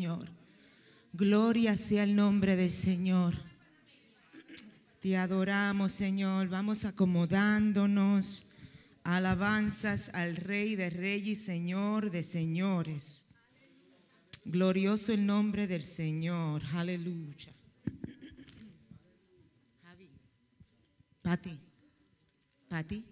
Señor. Gloria sea el nombre del Señor. Te adoramos, Señor. Vamos acomodándonos. Alabanzas al Rey de Reyes Señor de Señores. Glorioso el nombre del Señor. Aleluya. Javi. Pati. Pati.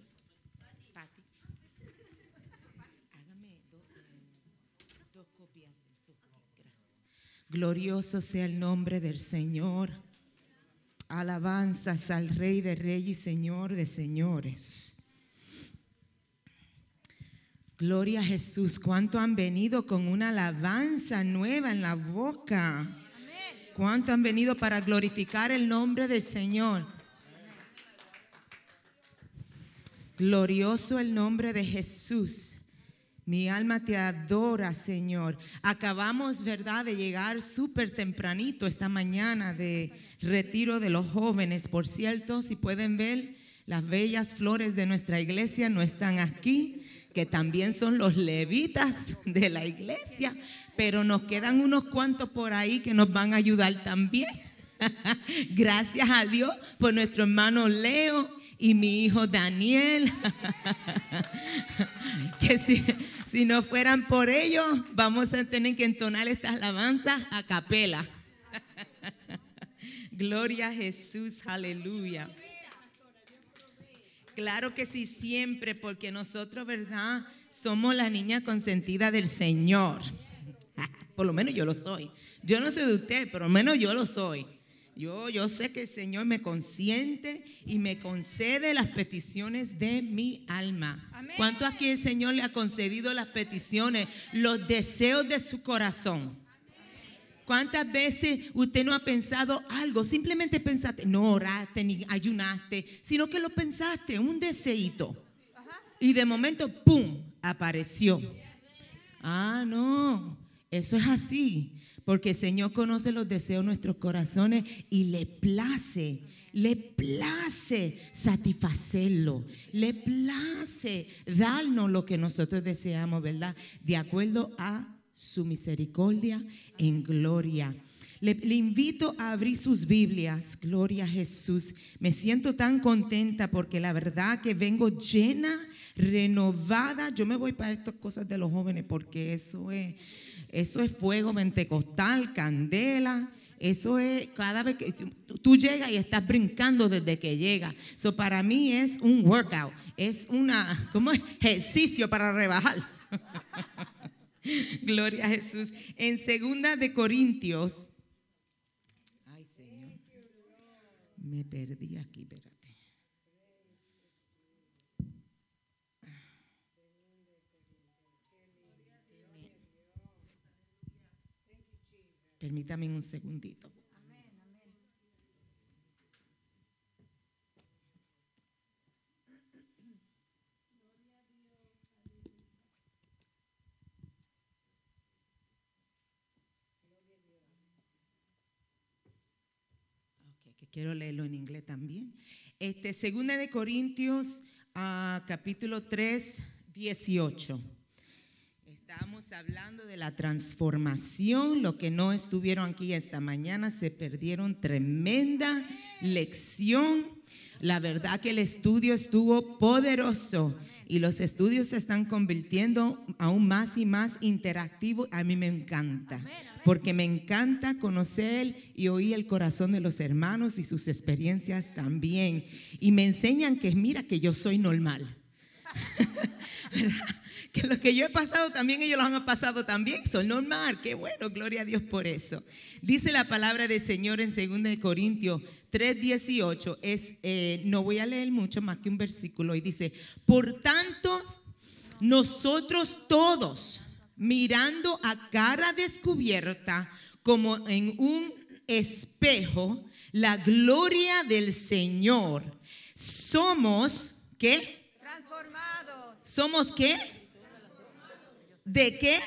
Glorioso sea el nombre del Señor. Alabanzas al Rey de Reyes y Señor de Señores. Gloria a Jesús. ¿Cuánto han venido con una alabanza nueva en la boca? ¿Cuánto han venido para glorificar el nombre del Señor? Glorioso el nombre de Jesús. Mi alma te adora, Señor. Acabamos, ¿verdad?, de llegar súper tempranito esta mañana de retiro de los jóvenes. Por cierto, si pueden ver, las bellas flores de nuestra iglesia no están aquí que también son los levitas de la iglesia, pero nos quedan unos cuantos por ahí que nos van a ayudar también. Gracias a Dios por nuestro hermano Leo y mi hijo Daniel. que si, si no fueran por ellos, vamos a tener que entonar estas alabanzas a capela. Gloria a Jesús, aleluya. Claro que sí, siempre, porque nosotros, ¿verdad? Somos la niña consentida del Señor. Por lo menos yo lo soy. Yo no sé de usted, pero al menos yo lo soy. Yo, yo sé que el Señor me consiente y me concede las peticiones de mi alma. ¿Cuánto aquí el Señor le ha concedido las peticiones, los deseos de su corazón? ¿Cuántas veces usted no ha pensado algo? Simplemente pensaste, no oraste ni ayunaste, sino que lo pensaste, un deseito. Y de momento, ¡pum!, apareció. Ah, no, eso es así. Porque el Señor conoce los deseos de nuestros corazones y le place, le place satisfacerlo, le place darnos lo que nosotros deseamos, ¿verdad? De acuerdo a su misericordia en gloria. Le, invito a abrir sus Biblias, gloria a Jesús. Me siento tan contenta porque la verdad que vengo llena, renovada. Yo me voy para estas cosas de los jóvenes porque eso es, eso es fuego pentecostal, candela. Eso es cada vez que tú, llegas y estás brincando desde que llegas. Eso para mí es un workout, es una, como ejercicio para rebajar. Gloria a Jesús. En segunda de Corintios. Ay, Señor. Me perdí aquí, espérate. Permítame un segundito. quiero leerlo en inglés también. Este, segunda de Corintios, ah, capítulo 3, 18. Estamos hablando de la transformación, lo que no estuvieron aquí esta mañana, se perdieron tremenda lección. La verdad que el estudio estuvo poderoso y los estudios se están convirtiendo aún más y más interactivos. A mí me encanta, porque me encanta conocer y oír el corazón de los hermanos y sus experiencias también. Y me enseñan que mira que yo soy normal. que lo que yo he pasado también ellos lo han pasado también, son normal, qué bueno, gloria a Dios por eso. Dice la palabra del Señor en 2 Corintios 3:18, es, eh, no voy a leer mucho más que un versículo, y dice, por tanto, nosotros todos, mirando a cara descubierta, como en un espejo, la gloria del Señor, somos, ¿qué? Transformados. ¿Somos qué? ¿De qué?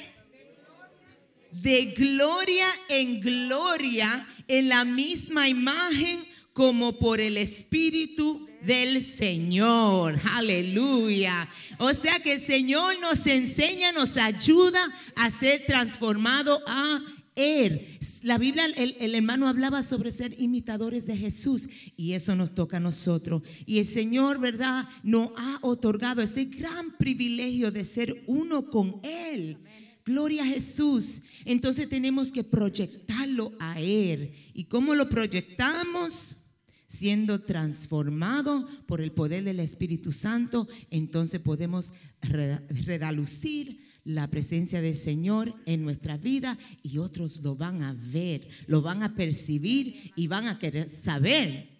De gloria en gloria en la misma imagen como por el Espíritu del Señor. Aleluya. O sea que el Señor nos enseña, nos ayuda a ser transformado a Él. La Biblia, el, el, hermano hablaba sobre ser imitadores de Jesús y eso nos toca a nosotros. Y el Señor, ¿verdad? Nos ha otorgado ese gran privilegio de ser uno con Él. Gloria a Jesús. Entonces tenemos que proyectarlo a Él. ¿Y cómo lo proyectamos? Siendo transformado por el poder del Espíritu Santo, entonces podemos redalucir la presencia del Señor en nuestra vida y otros lo van a ver, lo van a percibir y van a querer saber.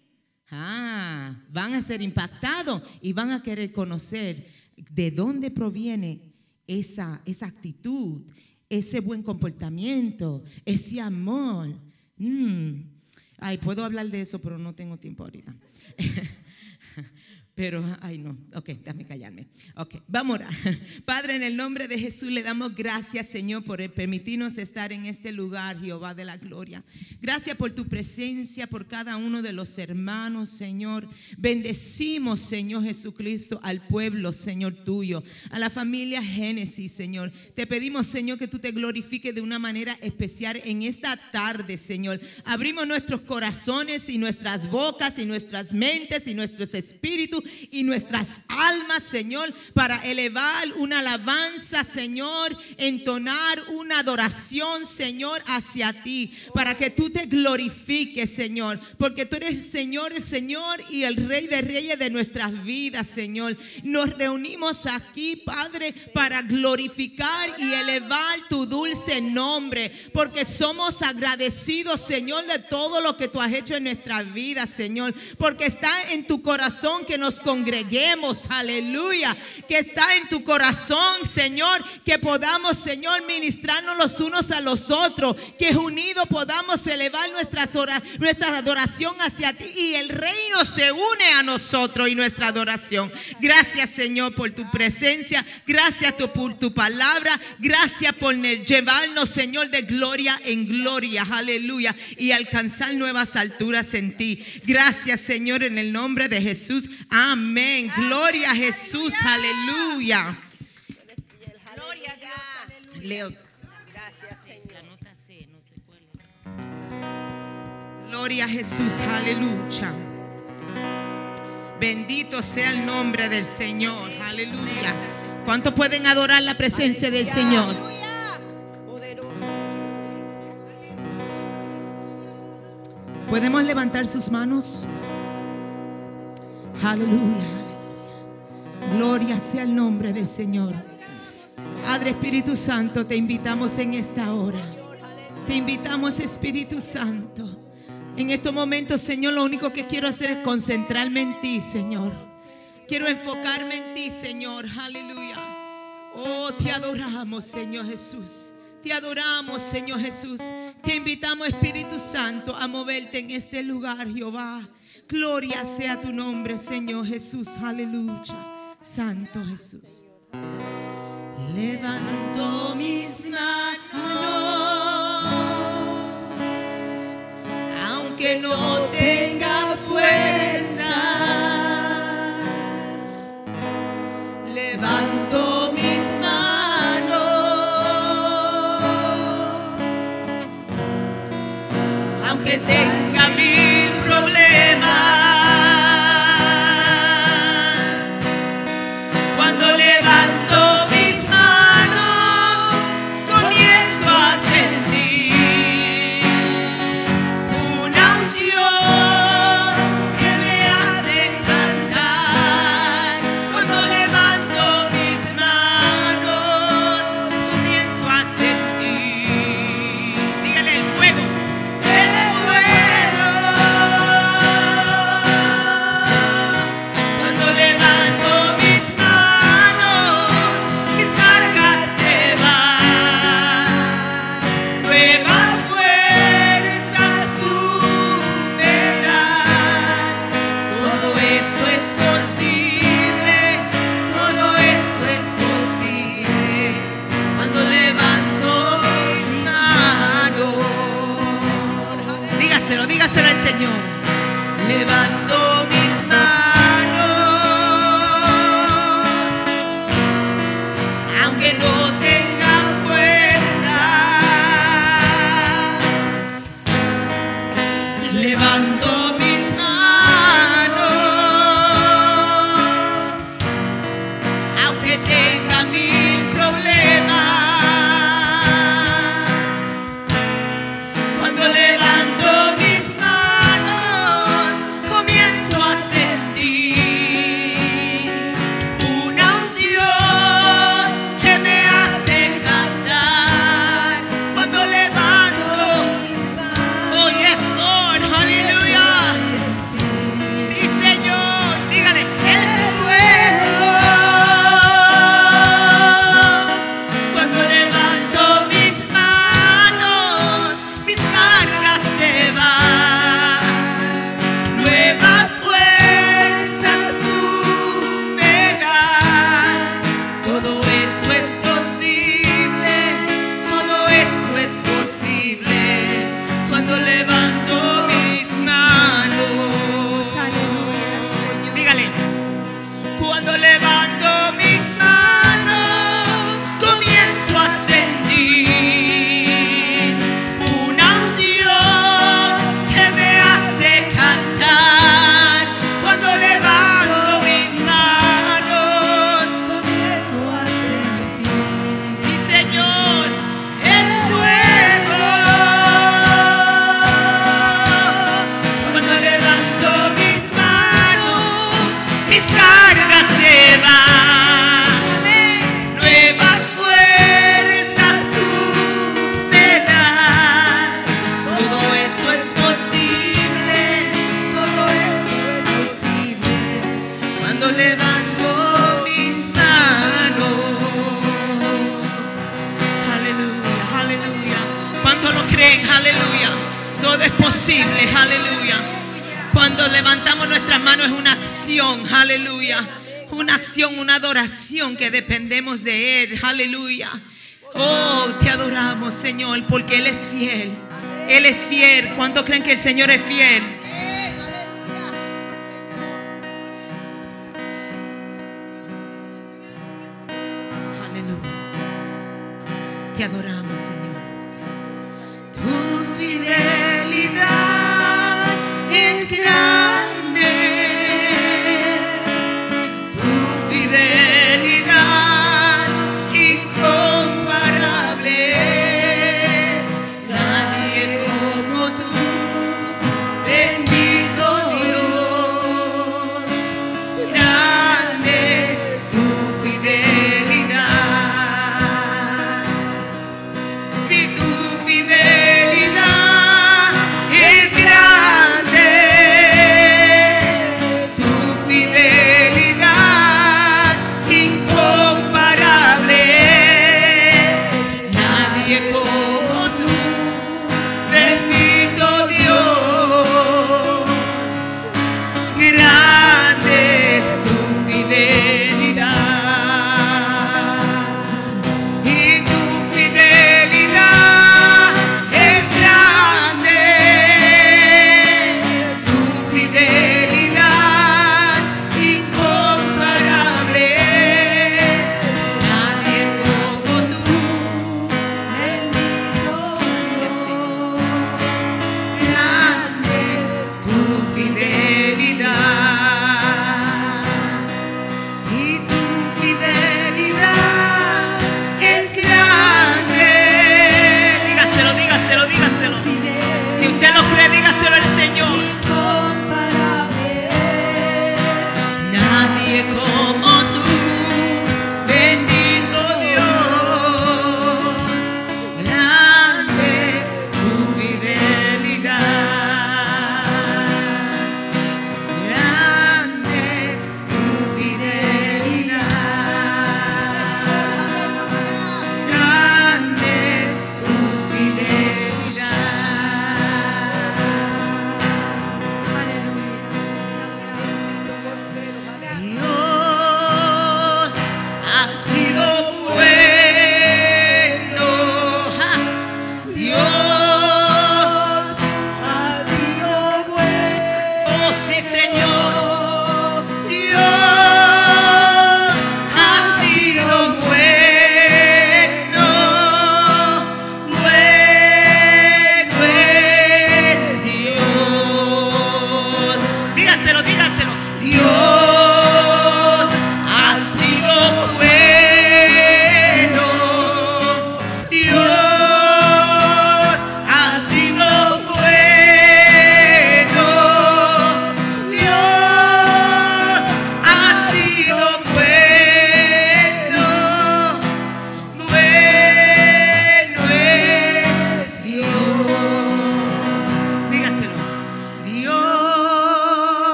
Ah, van a ser impactados y van a querer conocer de dónde proviene esa, esa actitud, ese buen comportamiento, ese amor. Mm. Ay, puedo hablar de eso, pero no tengo tiempo ahorita. Pero, ay no, ok, déjame callarme. Ok, vamos a Padre, en el nombre de Jesús le damos gracias, Señor, por permitirnos estar en este lugar, Jehová de la gloria. Gracias por tu presencia, por cada uno de los hermanos, Señor. Bendecimos, Señor Jesucristo, al pueblo, Señor tuyo, a la familia Génesis, Señor. Te pedimos, Señor, que tú te glorifiques de una manera especial en esta tarde, Señor. Abrimos nuestros corazones y nuestras bocas y nuestras mentes y nuestros espíritus y nuestras almas, Señor, para elevar una alabanza, Señor, entonar una adoración, Señor, hacia ti, para que tú te glorifiques, Señor, porque tú eres el Señor, el Señor y el Rey de Reyes de nuestras vidas, Señor. Nos reunimos aquí, Padre, para glorificar y elevar tu dulce nombre, porque somos agradecidos, Señor, de todo lo que tú has hecho en nuestra vida, Señor, porque está en tu corazón que nos congreguemos, aleluya, que está en tu corazón, Señor, que podamos, Señor, ministrarnos los unos a los otros, que unidos podamos elevar nuestras nuestra adoración hacia ti y el reino se une a nosotros y nuestra adoración. Gracias, Señor, por tu presencia, gracias por tu palabra, gracias por llevarnos, Señor, de gloria en gloria, aleluya, y alcanzar nuevas alturas en ti. Gracias, Señor, en el nombre de Jesús. Amén. Gloria a Jesús. Aleluya. Gloria a Dios. Leo. La nota C, no se puede. Gloria a Jesús. Aleluya. Bendito sea el nombre del Señor. Aleluya. ¿Cuántos pueden adorar la presencia del Señor? ¿Podemos levantar sus manos? Aleluya. Gloria sea el nombre del Señor. Padre Espíritu Santo, te invitamos en esta hora. Te invitamos, Espíritu Santo. En estos momentos, Señor, lo único que quiero hacer es concentrarme en ti, Señor. Quiero enfocarme en ti, Señor. Aleluya. Oh, te adoramos, Señor Jesús. Te adoramos, Señor Jesús. Te invitamos, Espíritu Santo, a moverte en este lugar, Jehová. Gloria sea tu nombre, Señor Jesús. Aleluya. Santo Jesús. Levanto mis manos, aunque no tenga fuerzas. Levanto mis manos, aunque tenga Señor es fiel?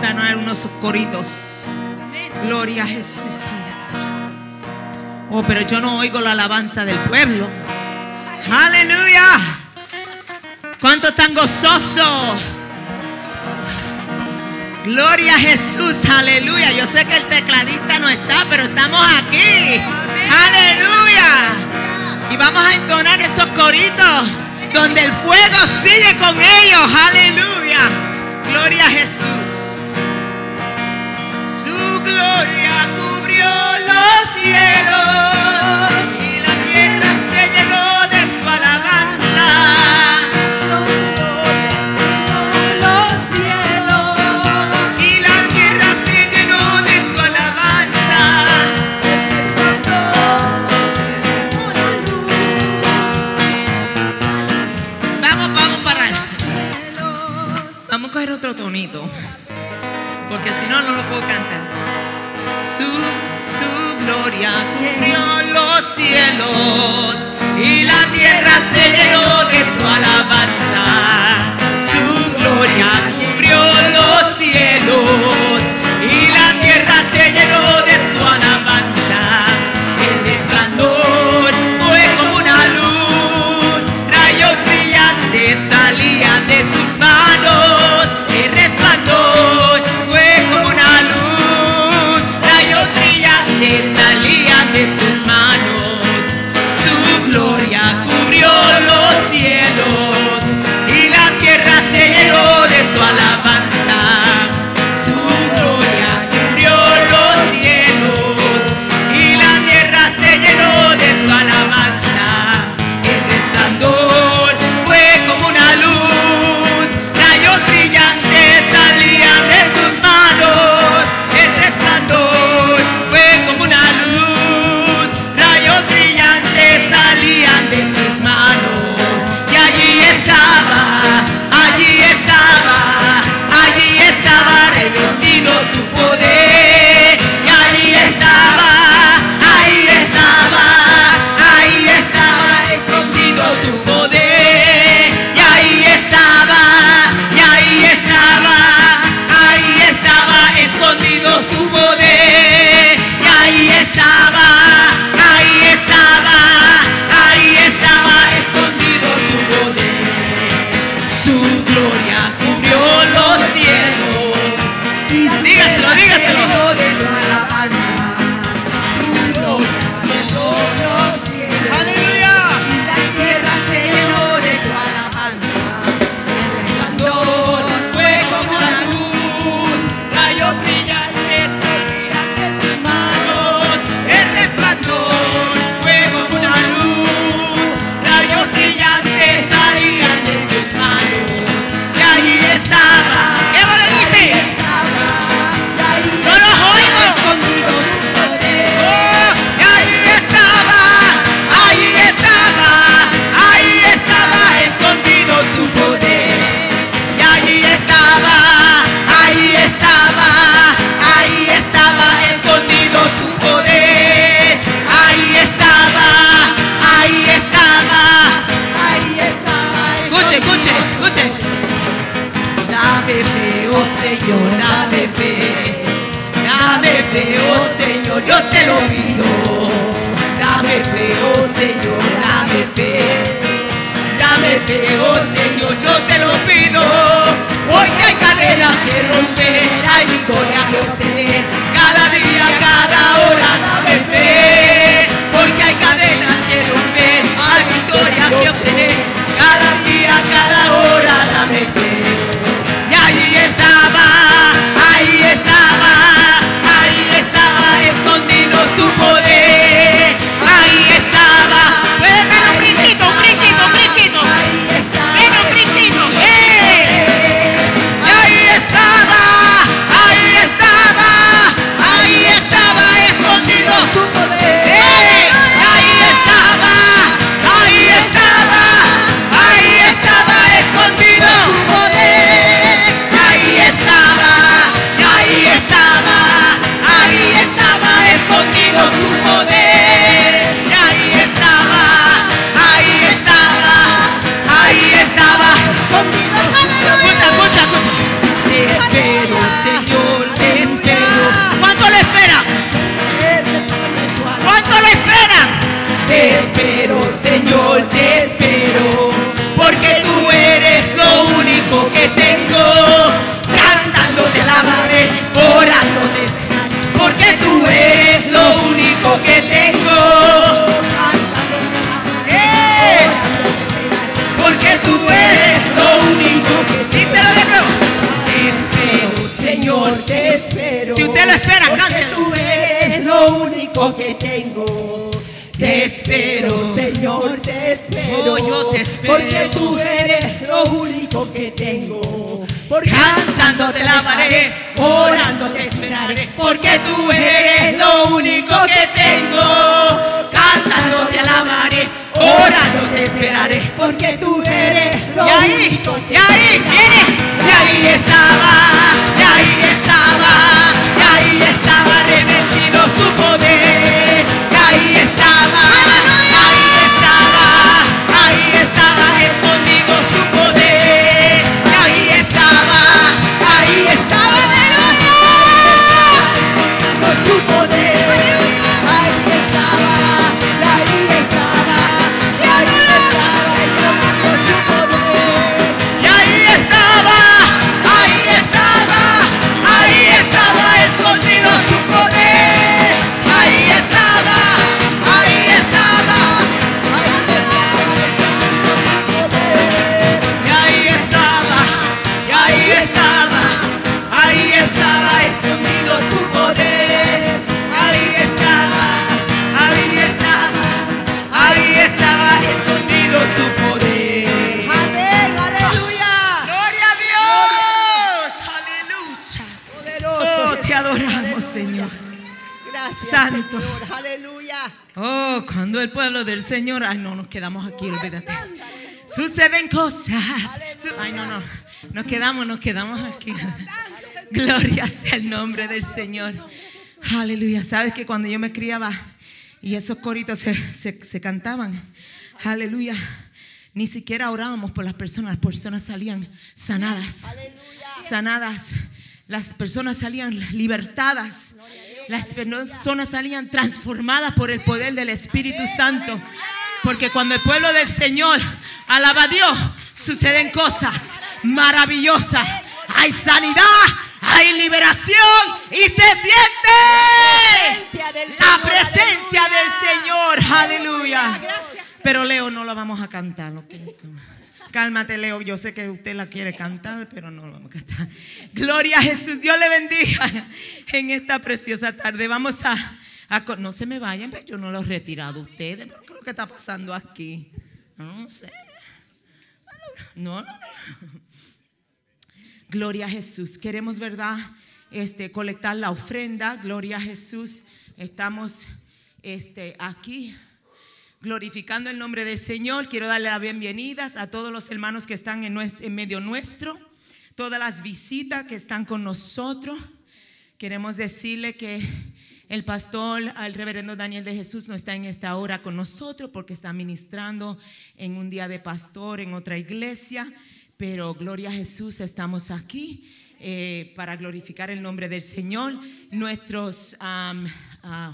entonar unos coritos. Gloria a Jesús. Oh, pero yo no oigo la alabanza del pueblo. Aleluya. Cuánto tan gozoso. Gloria a Jesús. Aleluya. Yo sé que el tecladista no está, pero estamos aquí. Aleluya. Y vamos a entonar esos coritos donde el fuego sigue con ellos. Aleluya. Gloria a Jesús. Gloria cubrió los cielos y la tierra se llenó de su alabanza. Gloria cubrió los cielos y la tierra se llenó de su alabanza. Vamos, vamos para allá. Vamos a coger otro tonito porque si no no lo puedo cantar su, gloria cubrió los cielos y la tierra se llenó de su alabanza. Su gloria cubrió los cielos. Te espero, Señor, te espero. Señor, te espero. Oh, yo te espero. Porque tú eres lo único que tengo. Porque Cantando te lavaré, orando te esperaré, porque tú eres lo único que tengo. Cantando te alabaré, orando te esperaré. Porque tú eres lo Y ahí, único que y ahí, viene, y ahí estaba, y ahí cuando el pueblo del Señor, ay no, nos quedamos aquí, olvídate. Suceden cosas. Ay no, no, nos quedamos, nos quedamos aquí. Gloria sea el nombre del Señor. Aleluya. Sabes que cuando yo me criaba y esos coritos se, se- se cantaban, aleluya, ni siquiera orábamos por las personas, las personas salían sanadas. Sanadas. Las personas salían libertadas. Las personas salían transformadas por el poder del Espíritu Santo. Porque cuando el pueblo del Señor alaba a Dios, suceden cosas maravillosas. Hay sanidad, hay liberación y se siente la presencia del Señor. Aleluya. Pero Leo no la vamos a cantar. Cálmate, Leo. Yo sé que usted la quiere cantar, pero no la vamos a cantar. Gloria a Jesús. Dios le bendiga en esta preciosa tarde. Vamos a, no se me vayan, pero yo no los he retirado ustedes. ¿Pero ¿Qué es lo que está pasando aquí? No sé. No, no, no. Gloria a Jesús. Queremos, ¿verdad? Este, colectar la ofrenda. Gloria a Jesús. Estamos este, aquí glorificando el nombre del Señor. Quiero darle las bienvenidas a todos los hermanos que están en, nues- en medio nuestro, todas las visitas que están con nosotros. Queremos decirle que el pastor, el reverendo Daniel de Jesús, no está en esta hora con nosotros porque está ministrando en un día de pastor en otra iglesia. Pero gloria a Jesús, estamos aquí eh, para glorificar el nombre del Señor. Nuestros ah,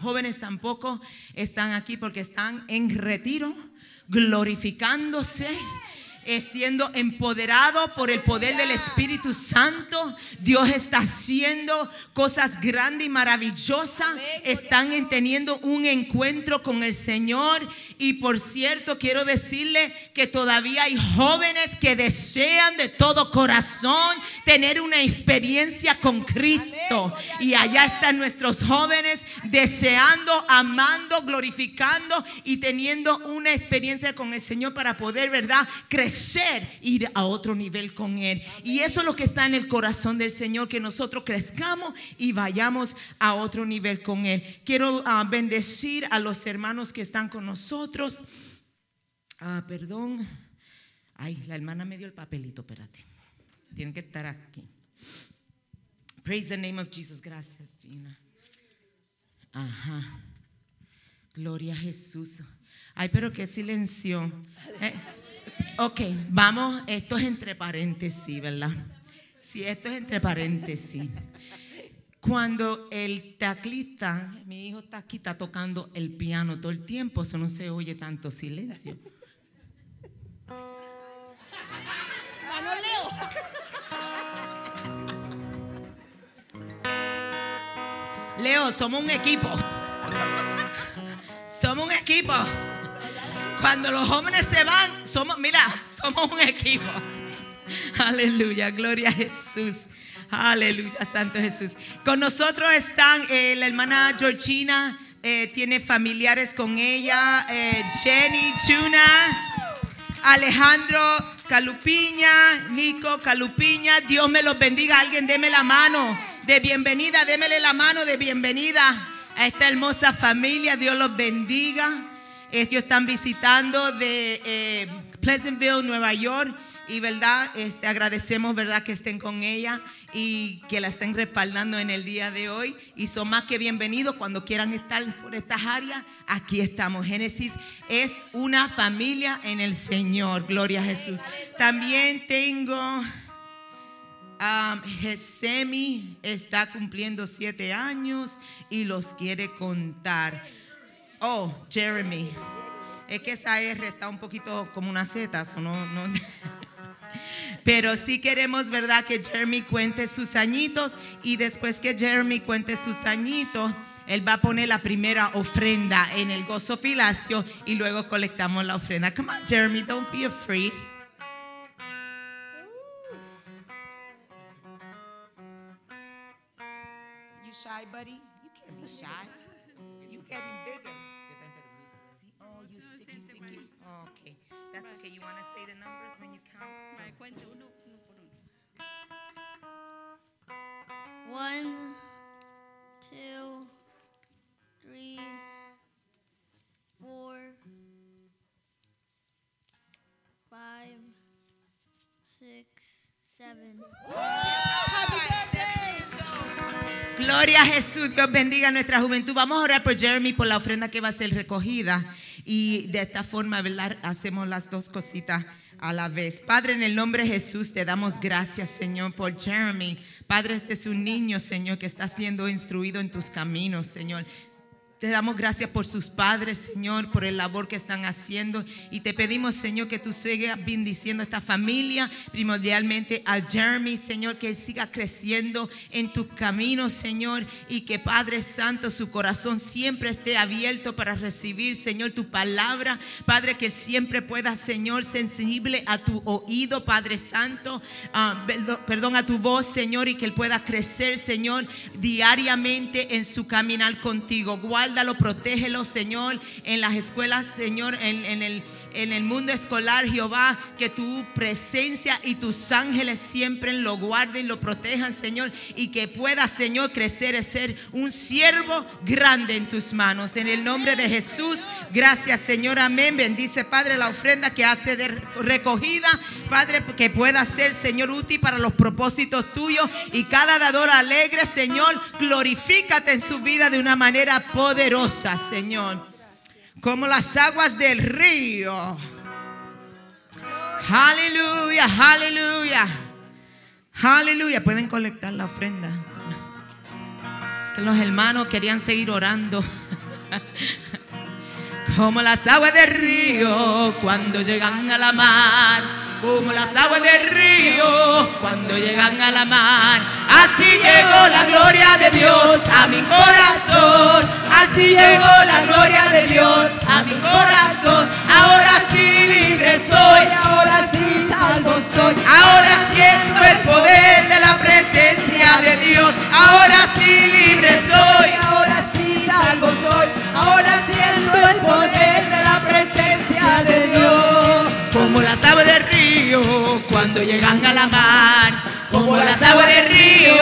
jóvenes tampoco están aquí porque están en retiro, glorificándose siendo empoderado por el poder del Espíritu Santo. Dios está haciendo cosas grandes y maravillosas. Están en- teniendo un encuentro con el Señor. Y por cierto, quiero decirle que todavía hay jóvenes que desean de todo corazón tener una experiencia con Cristo. Y allá están nuestros jóvenes deseando, amando, glorificando y teniendo una experiencia con el Señor para poder, ¿verdad? Crecer, ir a otro nivel con Él. Y eso es lo que está en el corazón del Señor, que nosotros crezcamos y vayamos a otro nivel con Él. Quiero ah, bendecir a los hermanos que están con nosotros. Ah, perdón. Ay, la hermana me dio el papelito, espérate. Tienen que estar aquí. Praise the name of Jesus. Gracias, Gina. Ajá. Gloria a Jesús. Ay, pero qué silencio. Eh, ok, vamos. Esto es entre paréntesis, ¿verdad? Sí, esto es entre paréntesis. Cuando el teclista, mi hijo está aquí, está tocando el piano todo el tiempo, eso no se oye tanto silencio. Leo, somos un equipo. Somos un equipo. Cuando los jóvenes se van, somos, mira, somos un equipo. Aleluya, gloria a Jesús. Aleluya, Santo Jesús. Con nosotros están eh, la hermana Georgina, eh, tiene familiares con ella, eh, Jenny Chuna, Alejandro Calupiña, Nico Calupiña. Dios me los bendiga. Alguien deme la mano de bienvenida, démele la mano de bienvenida a esta hermosa familia. Dios los bendiga. Ellos están visitando de eh, Pleasantville, Nueva York. Y verdad, este, agradecemos verdad que estén con ella y que la estén respaldando en el día de hoy. Y son más que bienvenidos cuando quieran estar por estas áreas. Aquí estamos. Génesis es una familia en el Señor. Gloria a Jesús. También tengo um, Gesemi, está cumpliendo siete años y los quiere contar. Oh, Jeremy. Es que esa R está un poquito como una Z, so no, no. Pero sí queremos, ¿verdad? Que Jeremy cuente sus añitos y después que Jeremy cuente sus añitos, él va a poner la primera ofrenda en el gozo filacio y luego colectamos la ofrenda. Come on, Jeremy, don't be afraid. You shy, buddy? One, two, three, four, five, six, seven. Gloria a Jesús, Dios bendiga nuestra juventud. Vamos a orar por Jeremy por la ofrenda que va a ser recogida y de esta forma hacemos las dos cositas a la vez. Padre, en el nombre de Jesús te damos gracias, Señor, por Jeremy. Padre, este es un niño, Señor, que está siendo instruido en tus caminos, Señor. Te damos gracias por sus padres, Señor, por el labor que están haciendo. Y te pedimos, Señor, que tú sigas bendiciendo a esta familia, primordialmente a Jeremy, Señor, que él siga creciendo en tus caminos, Señor. Y que Padre Santo, su corazón siempre esté abierto para recibir, Señor, tu palabra. Padre, que siempre pueda, Señor, sensible a tu oído, Padre Santo. ah, perdón- a tu voz, Señor, y que él pueda crecer, Señor, diariamente en su caminar contigo. Guárdalo, protégelo, Señor, en las escuelas, Señor, en, en el en el mundo escolar, Jehová, que tu presencia y tus ángeles siempre lo guarden, lo protejan, Señor, y que pueda, Señor, crecer y ser un siervo grande en tus manos. En el nombre de Jesús, gracias, Señor, amén. Bendice, Padre, la ofrenda que hace de recogida, Padre, que pueda ser, Señor, útil para los propósitos tuyos y cada dador alegre, Señor, glorifícate en su vida de una manera poderosa, Señor como las aguas del río. Aleluya, aleluya. Aleluya, pueden colectar la ofrenda. Que los hermanos querían seguir orando. Como las aguas del río cuando llegan a la mar. Como las aguas del río cuando llegan a la mar. Así llegó la gloria de Dios a mi corazón. Así llegó la gloria de Dios a mi corazón. Ahora sí libre soy. Ahora sí salvo soy. Ahora siento el poder de la presencia de Dios. Ahora sí libre soy. Cuando llegan a la mar. Como las aguas del río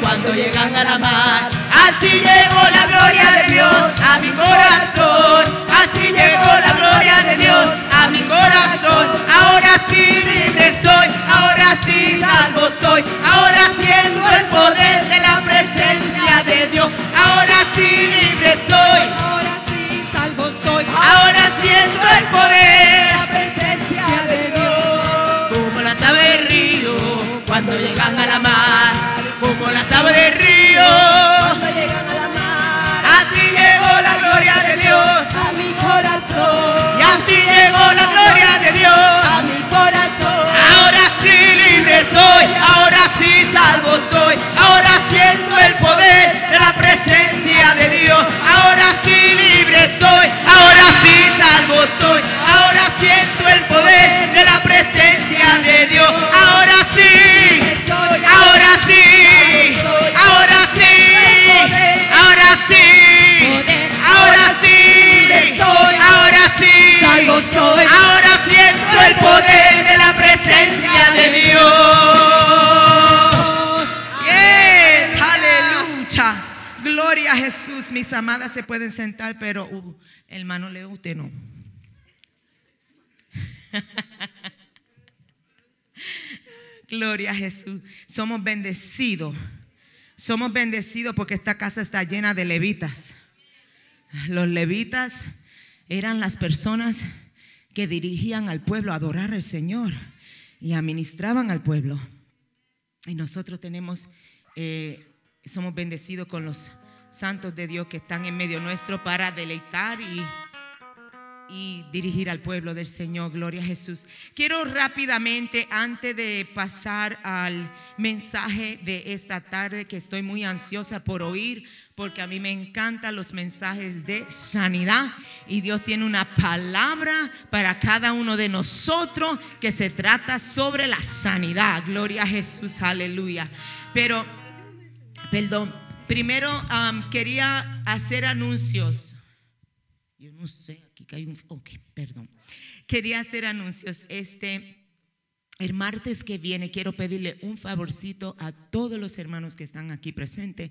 cuando llegan a la mar. Así llegó la gloria de Dios a mi corazón. Así llegó la gloria de Dios a mi corazón. Ahora sí libre soy. Ahora sí salvo soy. Ahora siento el poder de la presencia de Dios. Ahora sí libre soy. Ahora sí salvo soy. Ahora siento el poder. Salvo soy. Ahora siento el poder se pueden sentar, pero uh, hermano Leo, usted no. Gloria a Jesús. Somos bendecidos. Somos bendecidos porque esta casa está llena de levitas. Los levitas eran las personas que dirigían al pueblo a adorar al Señor y administraban al pueblo. Y nosotros tenemos, eh, somos bendecidos con los santos de Dios que están en medio nuestro para deleitar y, dirigir al pueblo del Señor. Gloria a Jesús. Quiero rápidamente, antes de pasar al mensaje de esta tarde, que estoy muy ansiosa por oír, porque a mí me encantan los mensajes de sanidad y Dios tiene una palabra para cada uno de nosotros que se trata sobre la sanidad. Gloria a Jesús, aleluya. Pero, perdón, primero um, quería hacer anuncios. Yo no sé, aquí hay un... Ok, perdón. Quería hacer anuncios. Este, el martes que viene quiero pedirle un favorcito a todos los hermanos que están aquí presentes.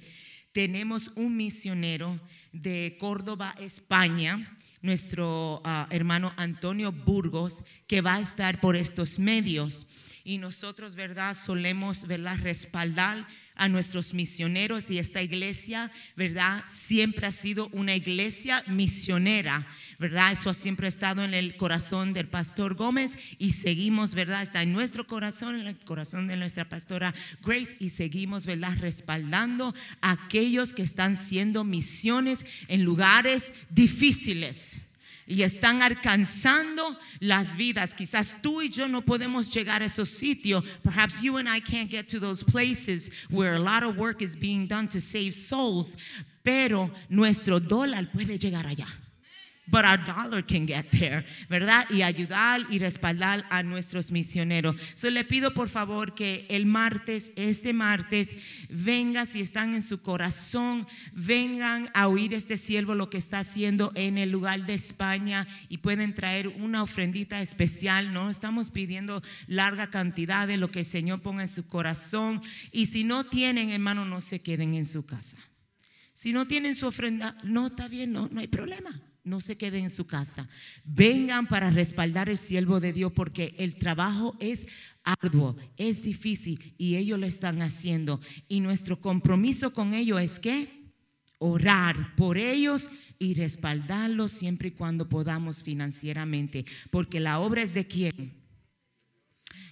Tenemos un misionero de Córdoba, España, nuestro ah, hermano Antonio Burgos, que va a estar por estos medios. Y nosotros, ¿verdad? Solemos, ¿verdad? Respaldar a nuestros misioneros y esta iglesia, ¿verdad? Siempre ha sido una iglesia misionera, ¿verdad? Eso siempre ha estado en el corazón del pastor Gómez y seguimos, ¿verdad? Está en nuestro corazón, en el corazón de nuestra pastora Grace y seguimos, ¿verdad? Respaldando a aquellos que están haciendo misiones en lugares difíciles y están alcanzando las vidas. Quizás tú y yo no podemos llegar a esos sitios. Perhaps you and I can't get to those places where a lot of work is being done to save souls, pero nuestro dólar puede llegar allá. But our dollar can get there, ¿verdad? Y ayudar y respaldar a nuestros misioneros. So le pido por favor que el martes, este martes, venga si están en su corazón, vengan a oír este siervo lo que está haciendo en el lugar de España y pueden traer una ofrendita especial, ¿no? Estamos pidiendo larga cantidad de lo que el Señor ponga en su corazón. Y si no tienen, hermano, no se queden en su casa. Si no tienen su ofrenda, no está bien, no, no hay problema. No se queden en su casa. Vengan para respaldar el siervo de Dios porque el trabajo es arduo, es difícil y ellos lo están haciendo. Y nuestro compromiso con ellos es que orar por ellos y respaldarlos siempre y cuando podamos financieramente. Porque la obra es de quién?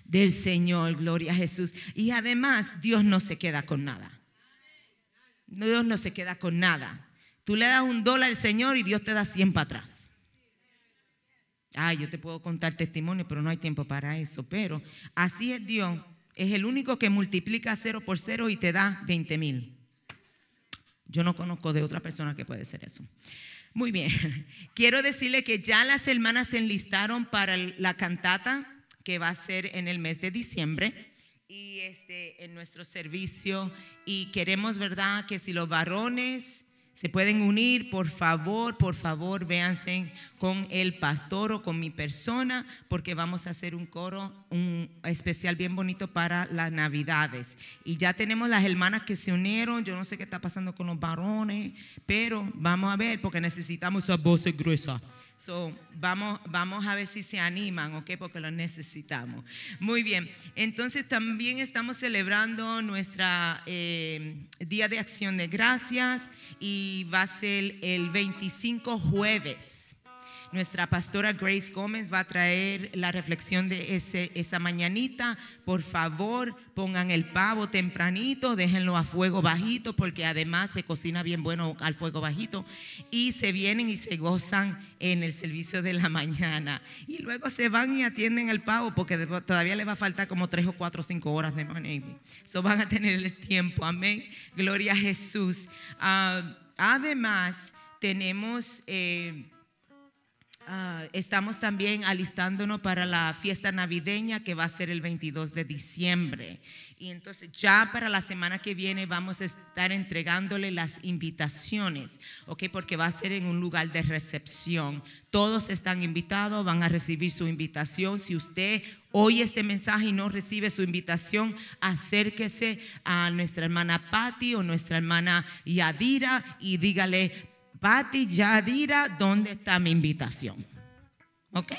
del Señor, gloria a Jesús. Y además, Dios no se queda con nada. Dios no se queda con nada. Tú le das un dólar al Señor y Dios te da 100 para atrás. Ay, yo te puedo contar testimonio, pero no hay tiempo para eso. Pero así es Dios. Es el único que multiplica cero por cero y te da 20 mil. Yo no conozco de otra persona que puede ser eso. Muy bien. Quiero decirle que ya las hermanas se enlistaron para la cantata que va a ser en el mes de diciembre y este en nuestro servicio y queremos, ¿verdad?, que si los varones se pueden unir, por favor, por favor, véanse con el pastor o con mi persona, porque vamos a hacer un coro un especial bien bonito para las Navidades. Y ya tenemos las hermanas que se unieron, yo no sé qué está pasando con los varones, pero vamos a ver, porque necesitamos esas voces gruesas. So, vamos, vamos a ver si se animan, ¿ok? Porque lo necesitamos. Muy bien. Entonces también estamos celebrando nuestra eh, Día de Acción de Gracias y va a ser el 25 jueves. Nuestra pastora Grace Gómez va a traer la reflexión de ese, esa mañanita. Por favor, pongan el pavo tempranito, déjenlo a fuego bajito, porque además se cocina bien bueno al fuego bajito. Y se vienen y se gozan en el servicio de la mañana. Y luego se van y atienden el pavo, porque todavía le va a faltar como tres o cuatro o cinco horas de manejo. So van a tener el tiempo. Amén. Gloria a Jesús. Ah, además, tenemos. Eh, Ah, estamos también alistándonos para la fiesta navideña que va a ser el 22 de diciembre. Y entonces ya para la semana que viene vamos a estar entregándole las invitaciones, ¿ok? Porque va a ser en un lugar de recepción. Todos están invitados, van a recibir su invitación. Si usted oye este mensaje y no recibe su invitación, acérquese a nuestra hermana Patti o nuestra hermana Yadira y dígale, Pati Yadira, ¿dónde está mi invitación? ¿Ok?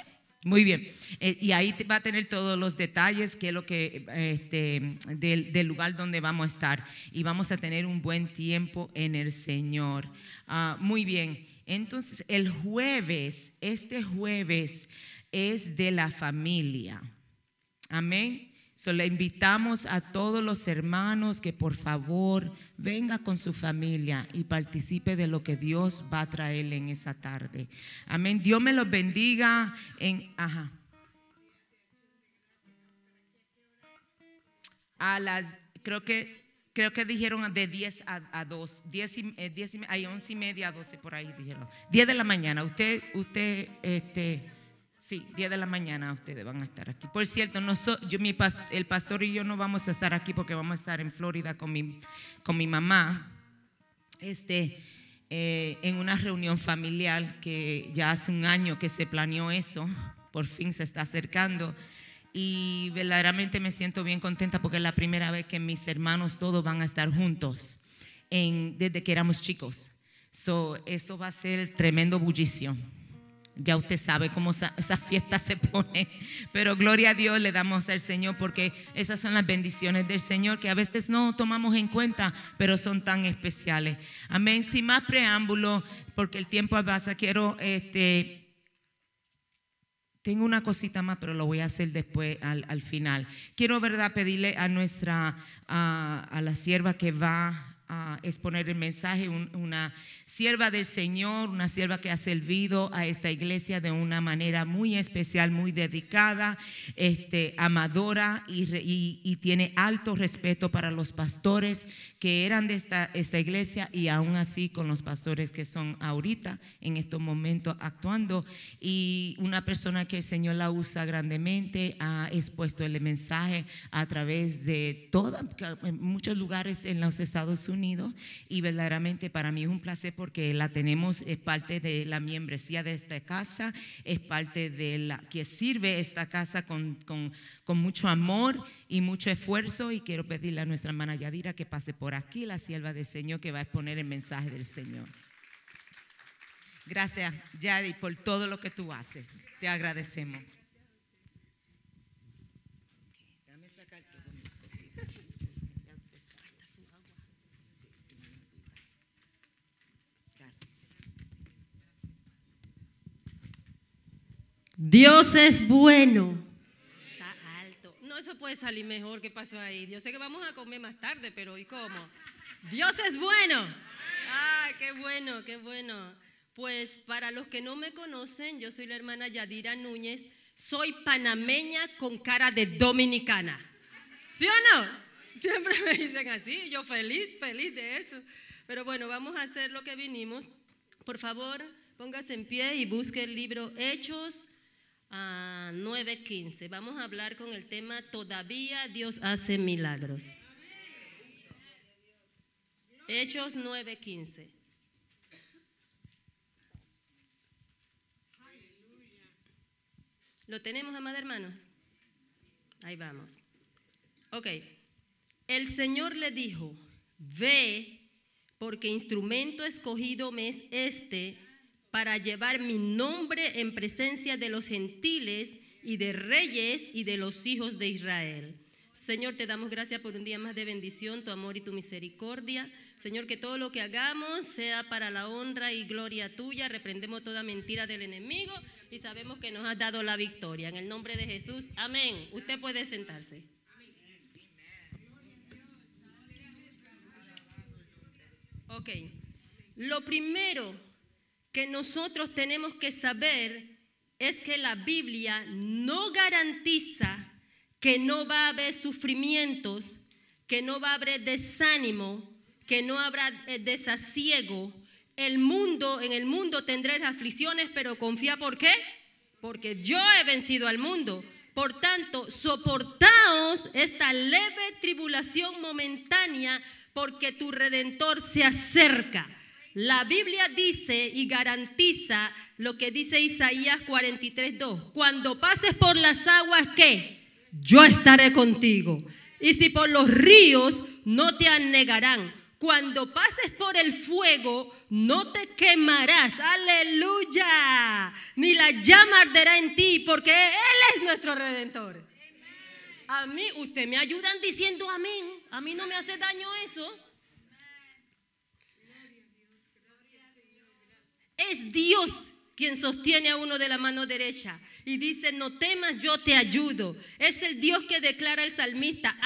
Muy bien. Eh, y ahí va a tener todos los detalles, que es lo que, este, del, lugar donde vamos a estar. Y vamos a tener un buen tiempo en el Señor. Ah, muy bien. Entonces, el jueves, este jueves es de la familia. Amén. So, le invitamos a todos los hermanos que por favor venga con su familia y participe de lo que Dios va a traerle en esa tarde. Amén. Dios me los bendiga en... Ajá. A las, creo que, creo que dijeron de 10 a, 2, 10 y, 10 eh, y, 11 y media a 12 por ahí dijeron. 10 de la mañana. Usted, usted, este Sí, día de la mañana ustedes van a estar aquí. Por cierto, yo, mi, el pastor y yo no vamos a estar aquí porque vamos a estar en Florida con mi, con mi mamá. Este, eh, en una reunión familiar que ya hace un año que se planeó eso, por fin se está acercando. Y verdaderamente me siento bien contenta porque es la primera vez que mis hermanos todos van a estar juntos desde que éramos chicos. So, eso va a ser tremendo bullicio. Ya usted sabe cómo esa, fiesta se pone. Pero gloria a Dios le damos al Señor porque esas son las bendiciones del Señor que a veces no tomamos en cuenta, pero son tan especiales. Amén. Sin más preámbulo, porque el tiempo avanza, quiero, este, tengo una cosita más, pero lo voy a hacer después al, final. Quiero, verdad, pedirle a nuestra, a, a la sierva que va a exponer el mensaje, una sierva del Señor, una sierva que ha servido a esta iglesia de una manera muy especial, muy dedicada, este, amadora y, tiene alto respeto para los pastores que eran de esta, esta iglesia y aún así con los pastores que son ahorita en estos momentos actuando. Y una persona que el Señor la usa grandemente, ha expuesto el mensaje a través de toda, muchos lugares en los Estados Unidos y verdaderamente para mí es un placer porque la tenemos, es parte de la membresía de esta casa, es parte de la que sirve esta casa con, mucho amor y mucho esfuerzo. Y quiero pedirle a nuestra hermana Yadira que pase por aquí, la sierva del Señor, que va a exponer el mensaje del Señor. Gracias, Yadi, por todo lo que tú haces. Te agradecemos. Dios es bueno. Está alto. No, puede salir mejor. ¿Qué pasó ahí? Yo sé que vamos a comer más tarde, pero ¿y cómo? Dios es bueno. Ah, qué bueno, qué bueno. Pues para los que no me conocen, yo soy la hermana Yadira Núñez. Soy panameña con cara de dominicana. ¿Sí o no? Siempre me dicen así. Yo feliz, feliz de eso. Pero bueno, vamos a hacer lo que vinimos. Por favor, póngase en pie y busque el libro Hechos a 9:15. Vamos a hablar con el tema Todavía Dios hace milagros. Hechos 9:15. ¿Lo tenemos, amados hermanos? Ahí vamos. Ok. El Señor le dijo, ve, porque instrumento escogido me es este para llevar mi nombre en presencia de los gentiles y de reyes y de los hijos de Israel. Señor, te damos gracias por un día más de bendición, tu amor y tu misericordia. Señor, que todo lo que hagamos sea para la honra y gloria tuya. Reprendemos toda mentira del enemigo y sabemos que nos has dado la victoria. En el nombre de Jesús, amén. Usted puede sentarse. Ok. Lo primero que nosotros tenemos que saber es que la Biblia no garantiza que no va a haber sufrimientos, que no va a haber desánimo, que no habrá eh, desasiego. El mundo, en el mundo tendréis aflicciones, pero confía por qué? Porque yo he vencido al mundo. Por tanto, soportaos esta leve tribulación momentánea, porque tu redentor se acerca. La Biblia dice y garantiza lo que dice Isaías 43:2. Cuando pases por las aguas, ¿qué? Yo estaré contigo. Y si por los ríos, no te anegarán. Cuando pases por el fuego, no te quemarás. Aleluya. Ni la llama arderá en ti, porque Él es nuestro redentor. A mí, usted me ayudan diciendo amén. A mí no me hace daño eso. Es Dios quien sostiene a uno de la mano derecha y dice, no temas, yo te ayudo. Es el Dios que declara el salmista,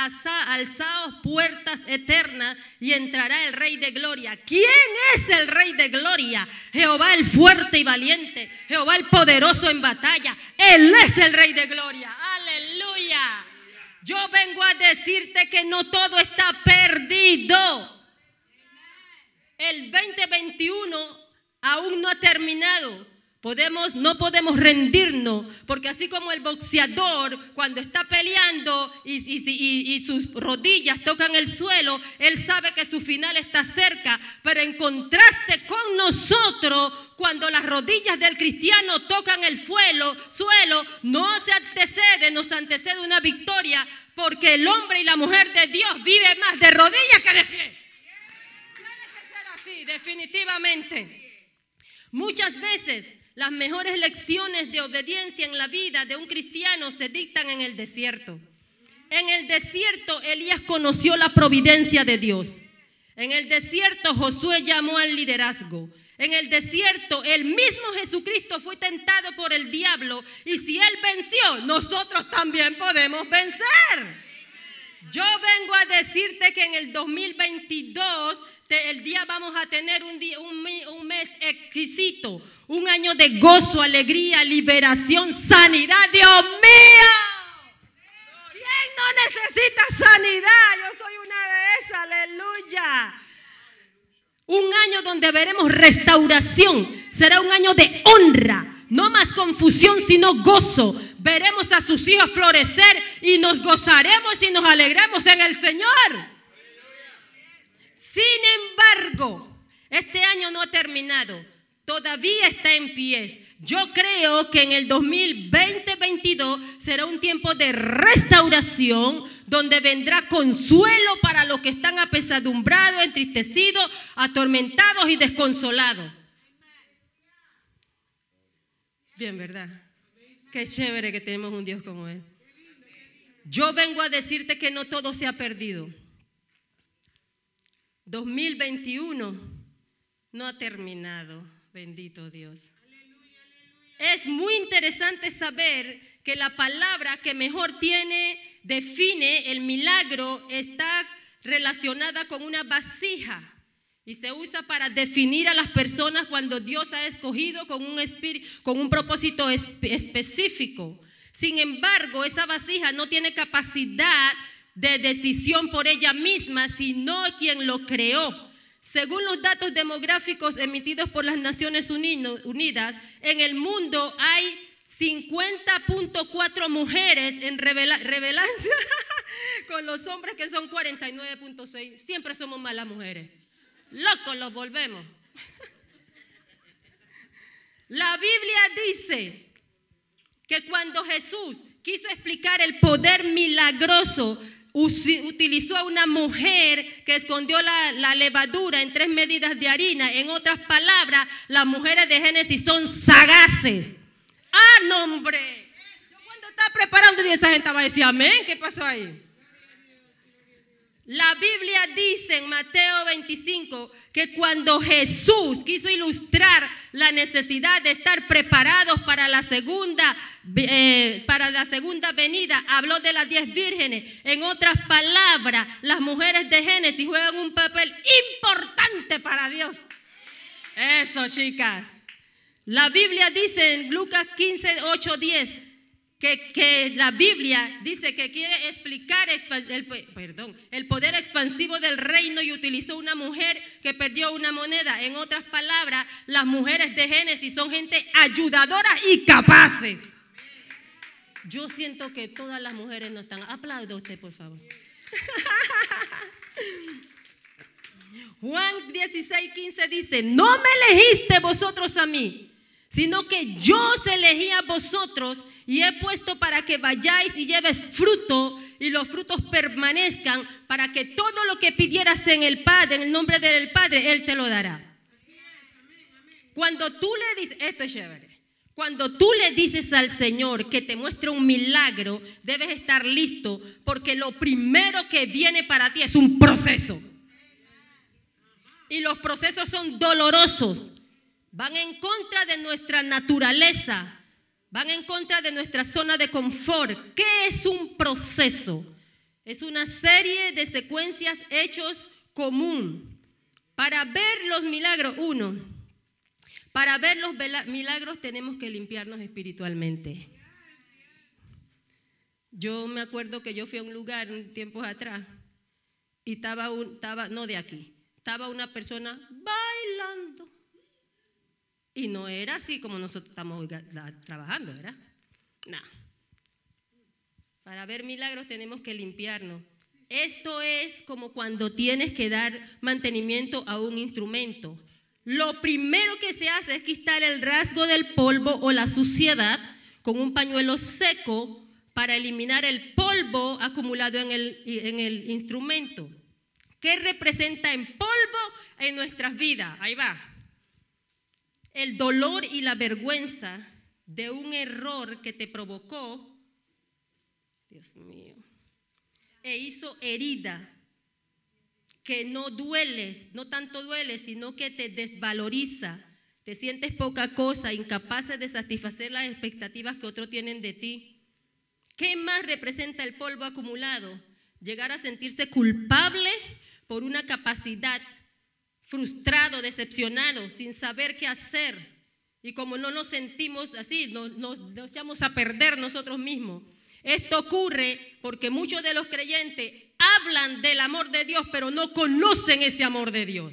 alzaos puertas eternas y entrará el Rey de Gloria. ¿Quién es el Rey de Gloria? Jehová el fuerte y valiente, Jehová el poderoso en batalla. Él es el Rey de Gloria. Aleluya. Yo vengo a decirte que no todo está perdido. El 2021 aún no ha terminado. Podemos, no podemos rendirnos, porque así como el boxeador cuando está peleando y, sus rodillas tocan el suelo, él sabe que su final está cerca, pero en contraste con nosotros, cuando las rodillas del cristiano tocan el suelo, suelo no se antecede, nos antecede una victoria, porque el hombre y la mujer de Dios vive más de rodillas que de pie. Tiene que ser así, definitivamente. Muchas veces las mejores lecciones de obediencia en la vida de un cristiano se dictan en el desierto. En el desierto Elías conoció la providencia de Dios. En el desierto Josué llamó al liderazgo. En el desierto el mismo Jesucristo fue tentado por el diablo y si él venció, nosotros también podemos vencer. Yo vengo a decirte que en el 2022 el día vamos a tener un, día, un, mes exquisito, un año de gozo, alegría, liberación, sanidad. Dios mío. ¿Quién no necesita sanidad? Yo soy una de esas, aleluya. Un año donde veremos restauración. Será un año de honra. No más confusión, sino gozo. Veremos a sus hijos florecer y nos gozaremos y nos alegremos en el Señor. Este año no ha terminado. Todavía está en pie. Yo creo que en el 2020-22 será un tiempo de restauración donde vendrá consuelo para los que están apesadumbrados, entristecidos, atormentados y desconsolados. Bien, ¿verdad? Qué chévere que tenemos un Dios como Él. Yo vengo a decirte que no todo se ha perdido. 2021 no ha terminado, bendito Dios. Es muy interesante saber que la palabra que mejor tiene define el milagro está relacionada con una vasija y se usa para definir a las personas cuando Dios ha escogido con un, con un propósito espe- específico. Sin embargo, esa vasija no tiene capacidad de decisión por ella misma, sino quien lo creó. Según los datos demográficos emitidos por las Naciones Unidas, en el mundo hay 50.4 mujeres en revela- revelancia con los hombres que son 49.6. Siempre somos malas mujeres. Locos los volvemos. La Biblia dice que cuando Jesús quiso explicar el poder milagroso, utilizó a una mujer que escondió la, levadura en tres medidas de harina. En otras palabras, las mujeres de Génesis son sagaces. ¡Ah, no, hombre! Yo cuando estaba preparando, esa gente va a decir, amén, ¿qué pasó ahí? La Biblia dice en Mateo 25 que cuando Jesús quiso ilustrar la necesidad de estar preparados para la segunda, eh, para la segunda venida, habló de las diez vírgenes. En otras palabras, las mujeres de Génesis juegan un papel importante para Dios. Eso, chicas. La Biblia dice en Lucas 15, 8, 10 que, que la Biblia dice que quiere explicar el, poder expansivo del reino y utilizó una mujer que perdió una moneda. En otras palabras, las mujeres de Génesis son gente ayudadora y capaces. Yo siento que todas las mujeres no están. Aplauda usted, por favor. Juan 16, 15 dice, no me elegiste vosotros a mí, sino que yo os elegí a vosotros y he puesto para que vayáis y lleves fruto y los frutos permanezcan para que todo lo que pidieras en el Padre, en el nombre del Padre, Él te lo dará. Cuando tú le dices, esto es chévere, cuando tú le dices al Señor que te muestre un milagro, debes estar listo porque lo primero que viene para ti es un proceso. Y los procesos son dolorosos. Van en contra de nuestra naturaleza. Van en contra de nuestra zona de confort. ¿Qué es un proceso? Es una serie de secuencias hechos común. Para ver los milagros, uno, para ver los milagros tenemos que limpiarnos espiritualmente. Yo me acuerdo que yo fui a un lugar tiempos atrás y estaba, un, estaba no de aquí, estaba una persona bailando. Y no era así como nosotros estamos trabajando, ¿verdad? No. Para ver milagros tenemos que limpiarnos. Esto es como cuando tienes que dar mantenimiento a un instrumento. Lo primero que se hace es quitar el rasgo del polvo o la suciedad con un pañuelo seco para eliminar el polvo acumulado en el, en el instrumento. ¿Qué representa en polvo en nuestras vidas? Ahí va. El dolor y la vergüenza de un error que te provocó, Dios mío, e hizo herida que no dueles, no tanto duele, sino que te desvaloriza. Te sientes poca cosa, incapaz de satisfacer las expectativas que otros tienen de ti. ¿Qué más representa el polvo acumulado? Llegar a sentirse culpable por una capacidad, frustrado, decepcionado, sin saber qué hacer. Y como no nos sentimos así, nos, nos, echamos a perder nosotros mismos. Esto ocurre porque muchos de los creyentes hablan del amor de Dios, pero no conocen ese amor de Dios.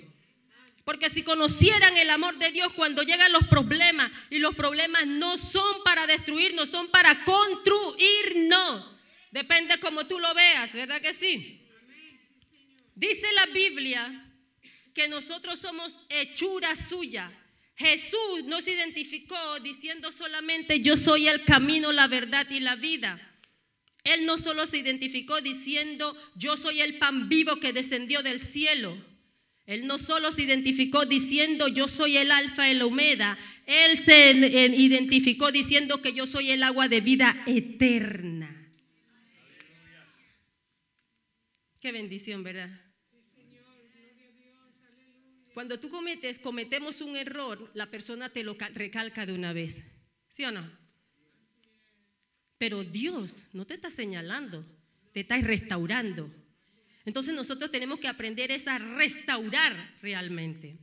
Porque si conocieran el amor de Dios cuando llegan los problemas, y los problemas no son para destruirnos, son para construirnos. Depende como tú lo veas, ¿verdad que sí? Dice la Biblia que nosotros somos hechura suya. Jesús nos identificó diciendo solamente yo soy el camino, la verdad y la vida. Él no solo se identificó diciendo yo soy el pan vivo que descendió del cielo. Él no solo se identificó diciendo yo soy el alfa y la omega. Él se identificó diciendo que yo soy el agua de vida eterna. Qué bendición, ¿verdad? Cuando tú cometes, cometemos un error, la persona te lo cal- recalca de una vez. ¿Sí o no? Pero Dios no te está señalando. te estás restaurando. Entonces nosotros tenemos que aprender es a restaurar realmente.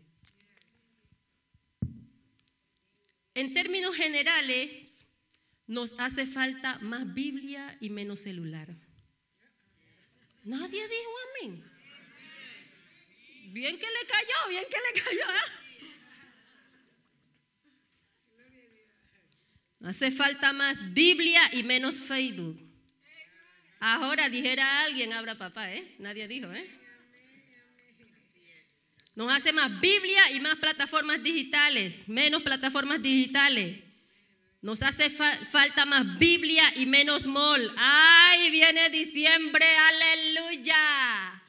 En términos generales, nos hace falta más Biblia y menos celular. Nadie dijo amén. Bien que le cayó, bien que le cayó. ¿eh? Hace falta más Biblia y menos Facebook. Ahora dijera alguien, abra papá, ¿eh? Nadie dijo, ¿eh? Nos hace más Biblia y más plataformas digitales, menos plataformas digitales. Nos hace fa- falta más Biblia y menos mall. ¡Ay, viene diciembre! ¡Aleluya!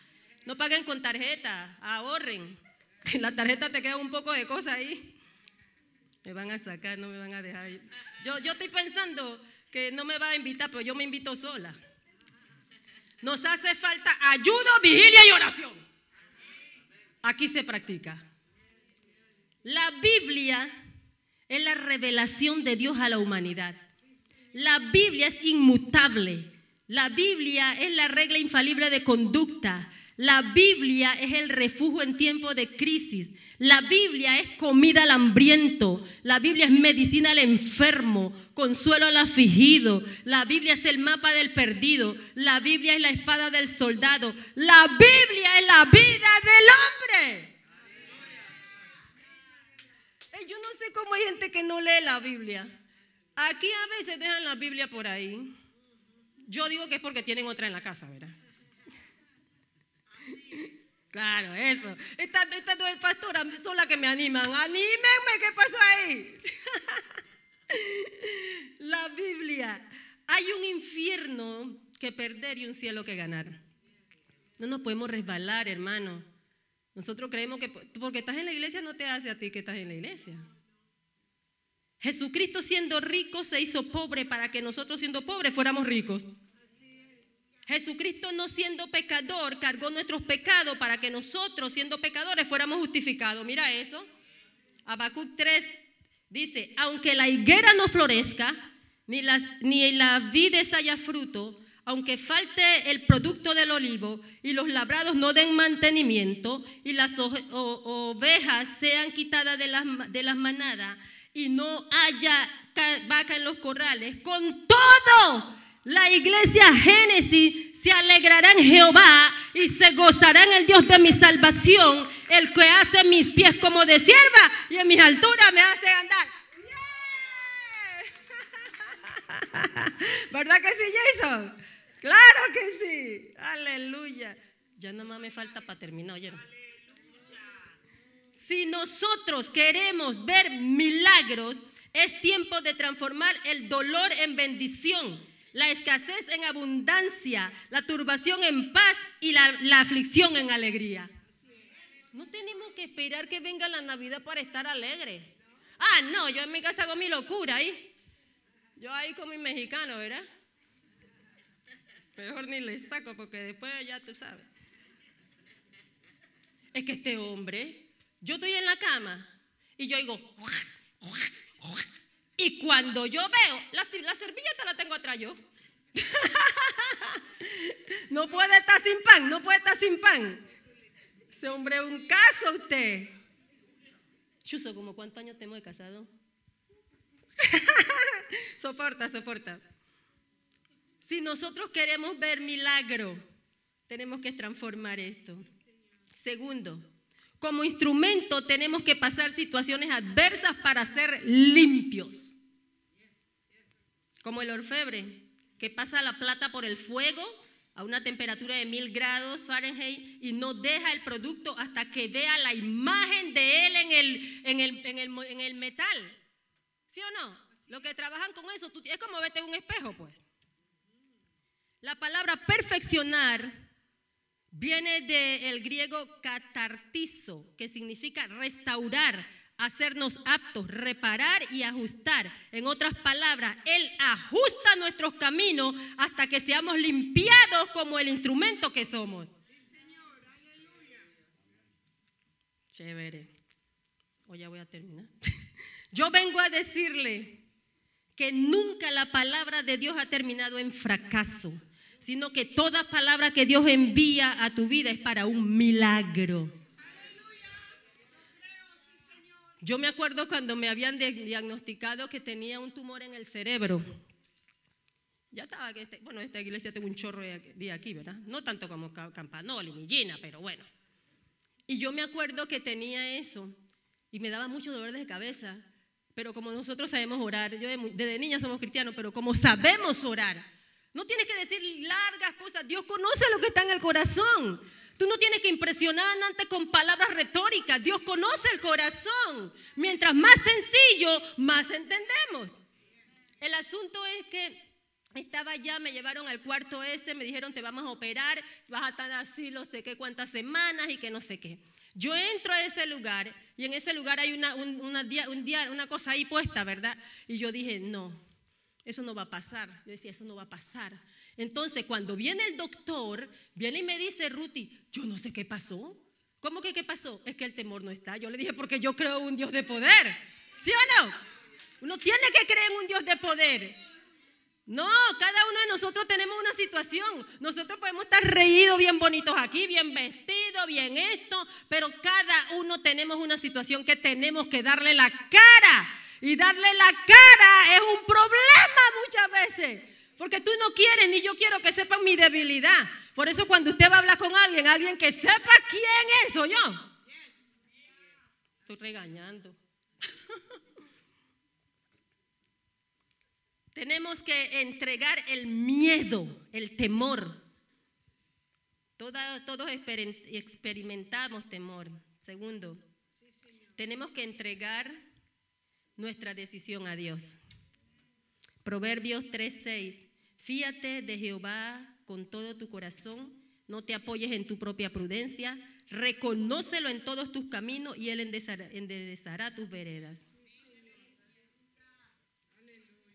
No paguen con tarjeta, ahorren. En la tarjeta te queda un poco de cosas ahí. Me van a sacar, no me van a dejar. Yo, yo estoy pensando que no me va a invitar, pero yo me invito sola. Nos hace falta ayuda, vigilia y oración. Aquí se practica. La Biblia es la revelación de Dios a la humanidad. La Biblia es inmutable. La Biblia es la regla infalible de conducta. La Biblia es el refugio en tiempo de crisis. La Biblia es comida al hambriento. La Biblia es medicina al enfermo, consuelo al afligido. La Biblia es el mapa del perdido. La Biblia es la espada del soldado. La Biblia es la vida del hombre. Yo no sé cómo hay gente que no lee la Biblia. Aquí a veces dejan la Biblia por ahí. Yo digo que es porque tienen otra en la casa, ¿verdad? Claro, eso. Esta, esta no es pastora, son las que me animan. Anímenme, ¿qué pasó ahí? La Biblia. Hay un infierno que perder y un cielo que ganar. No nos podemos resbalar, hermano. Nosotros creemos que porque estás en la iglesia no te hace a ti que estás en la iglesia. Jesucristo siendo rico se hizo pobre para que nosotros siendo pobres fuéramos ricos. Jesucristo no siendo pecador cargó nuestros pecados para que nosotros siendo pecadores fuéramos justificados. Mira eso. Habacuc 3 dice, aunque la higuera no florezca, ni, las, ni la vid haya fruto, aunque falte el producto del olivo y los labrados no den mantenimiento y las ovejas sean quitadas de las, de las manadas y no haya ca- vaca en los corrales, con todo la iglesia Génesis se alegrará en Jehová y se gozará en el Dios de mi salvación, el que hace mis pies como de sierva y en mis alturas me hace andar. ¡Yeah! ¿Verdad que sí, Jason? Claro que sí. Aleluya. Ya nada más me falta para terminar, ¿oyeron? Si nosotros queremos ver milagros, es tiempo de transformar el dolor en bendición, la escasez en abundancia, la turbación en paz y la, la aflicción en alegría. No tenemos que esperar que venga la Navidad para estar alegre. Ah, no, yo en mi casa hago mi locura ahí. Yo ahí con mi mexicano, ¿verdad? Mejor ni le saco porque después ya tú sabes. Es que este hombre, yo estoy en la cama y yo digo, y cuando yo veo, la, la servilleta la tengo atrás yo. no puede estar sin pan, no puede estar sin pan. Ese hombre es un caso usted. Chuso, ¿como cuántos años tenemos de casado? soporta, soporta. Si nosotros queremos ver milagro, tenemos que transformar esto. Segundo, como instrumento tenemos que pasar situaciones adversas para ser limpios. Como el orfebre, que pasa la plata por el fuego a una temperatura de mil grados Fahrenheit y no deja el producto hasta que vea la imagen de él en el, en el, en el, en el metal. ¿Sí o no? Los que trabajan con eso, es como vete en un espejo, pues. La palabra perfeccionar viene del griego catartizo, que significa restaurar, hacernos aptos, reparar y ajustar. En otras palabras, Él ajusta nuestros caminos hasta que seamos limpiados como el instrumento que somos. Chévere. O ya voy a terminar. Yo vengo a decirle que nunca la palabra de Dios ha terminado en fracaso. Sino que toda palabra que Dios envía a tu vida es para un milagro. Yo me acuerdo cuando me habían diagnosticado que tenía un tumor en el cerebro. Ya estaba, este- bueno, esta iglesia tengo un chorro de aquí, ¿verdad? No tanto como Ca- Campanoli ni Gina, pero bueno. Y yo me acuerdo que tenía eso y me daba mucho dolor de cabeza. Pero como nosotros sabemos orar, yo desde niña somos cristianos, pero como sabemos orar, no tienes que decir largas cosas. Dios conoce lo que está en el corazón. Tú no tienes que impresionar antes con palabras retóricas. Dios conoce el corazón. Mientras más sencillo, más entendemos. El asunto es que estaba ya, me llevaron al cuarto ese, me dijeron te vamos a operar, vas a estar así no sé qué cuántas semanas y que no sé qué. Yo entro a ese lugar y en ese lugar hay una, un- una cosa ahí puesta, ¿verdad? Y yo dije, no, eso no va a pasar. Yo decía, eso no va a pasar. Entonces, cuando viene el doctor, viene y me dice, Ruti, yo no sé qué pasó. ¿Cómo que qué pasó? Es que el temor no está. Yo le dije, porque yo creo en un Dios de poder. ¿Sí o no? Uno tiene que creer en un Dios de poder. No, cada uno de nosotros tenemos una situación. Nosotros podemos estar reídos, bien bonitos aquí, bien vestidos, bien esto, pero cada uno tenemos una situación que tenemos que darle la cara. Y darle la cara es un problema muchas veces. Porque tú no quieres ni yo quiero que sepan mi debilidad. Por eso cuando usted va a hablar con alguien, alguien que sepa quién es, soy yo. Estoy regañando. Tenemos que entregar el miedo, el temor. Todos exper- experimentamos temor. Segundo, tenemos que entregar nuestra decisión a Dios. Proverbios 3:6. Fíate de Jehová con todo tu corazón, no te apoyes en tu propia prudencia, reconócelo en todos tus caminos y él enderezará, tus veredas.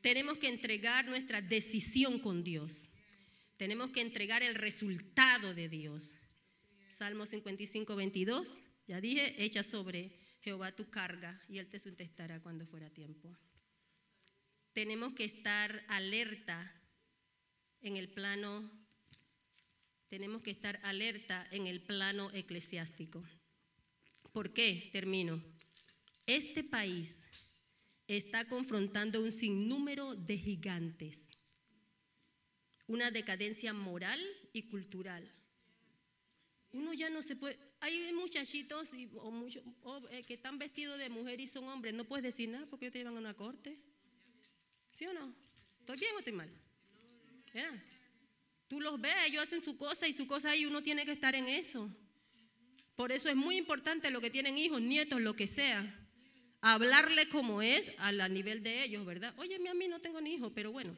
Tenemos que entregar nuestra decisión con Dios. Tenemos que entregar el resultado de Dios. Salmo 55, 22. Ya dije, echa sobre Jehová tu carga y él te sustentará cuando fuera tiempo. Tenemos que estar alerta en el plano, tenemos que estar alerta en el plano eclesiástico. ¿Por qué? Termino. Este país está confrontando un sinnúmero de gigantes, una decadencia moral y cultural. Uno ya no se puede. Hay muchachitos y- o mucho- eh, que están vestidos de mujer y son hombres. No puedes decir nada porque ellos te llevan a una corte. ¿Sí o no? ¿Estoy bien o estoy mal? ¿Verdad? Tú los ves, ellos hacen su cosa y su cosa y uno tiene que estar en eso. Por eso es muy importante lo que tienen hijos, nietos, lo que sea. Hablarle como es a la nivel de ellos, ¿verdad? Oye, a mí no tengo ni hijo, pero bueno.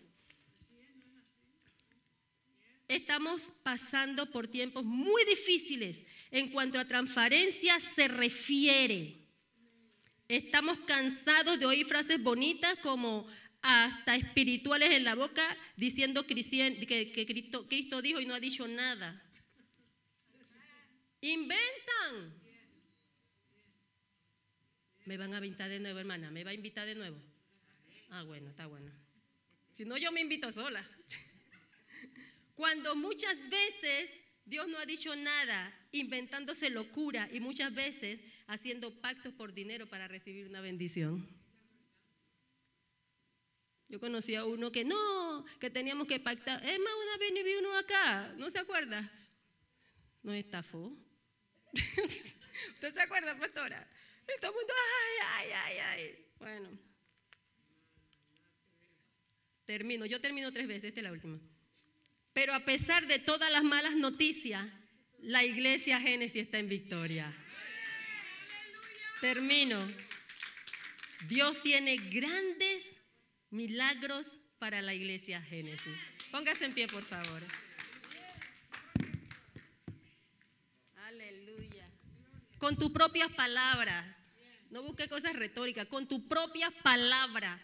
Estamos pasando por tiempos muy difíciles en cuanto a transparencia se refiere. Estamos cansados de oír frases bonitas como hasta espirituales en la boca diciendo que, Cristo dijo y no ha dicho nada. Inventan. Me van a invitar de nuevo, hermana. ¿Me va a invitar de nuevo? Ah, bueno, está bueno. Si no, yo me invito sola. Cuando muchas veces Dios no ha dicho nada, inventándose locura y muchas veces haciendo pactos por dinero para recibir una bendición. Yo conocí a uno que no, que teníamos que pactar. Es más, una vez vi uno acá, ¿no se acuerda? Nos estafó. ¿Usted se acuerda, pastora? Y todo el mundo, ay, ay, ay, ay. Bueno. Termino, yo termino tres veces, esta es la última. Pero a pesar de todas las malas noticias, la iglesia Génesis está en victoria. Termino. Dios tiene grandes milagros para la iglesia Génesis. Póngase en pie, por favor. Aleluya. Con tus propias palabras. No busque cosas retóricas, con tus propias palabras.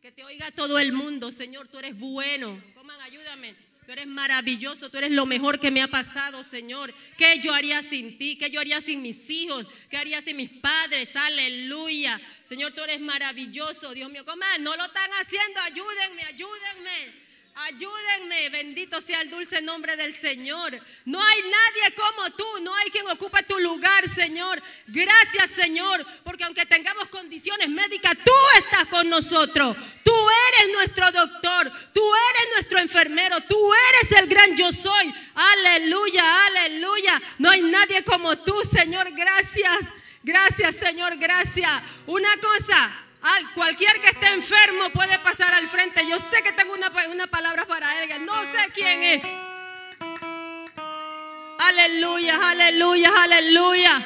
Que te oiga todo el mundo, Señor, tú eres bueno. Coman, ayúdame. Tú eres maravilloso, tú eres lo mejor que me ha pasado, Señor. ¿Qué yo haría sin ti? ¿Qué yo haría sin mis hijos? ¿Qué haría sin mis padres? Aleluya. Señor, tú eres maravilloso, Dios mío. Coman, no lo están haciendo. Ayúdenme, ayúdenme. Ayúdenme, bendito sea el dulce nombre del Señor. No hay nadie como tú, no hay quien ocupa tu lugar, Señor. Gracias, Señor, porque aunque tengamos condiciones médicas, tú estás con nosotros. Tú eres nuestro doctor, tú eres nuestro enfermero, tú eres el gran yo soy. Aleluya, aleluya. No hay nadie como tú, Señor. Gracias. Gracias, Señor, gracias. Una cosa, al, cualquier que esté enfermo puede pasar al frente. Yo sé que tengo una, una palabra para él. No sé quién es. Aleluya, aleluya, aleluya.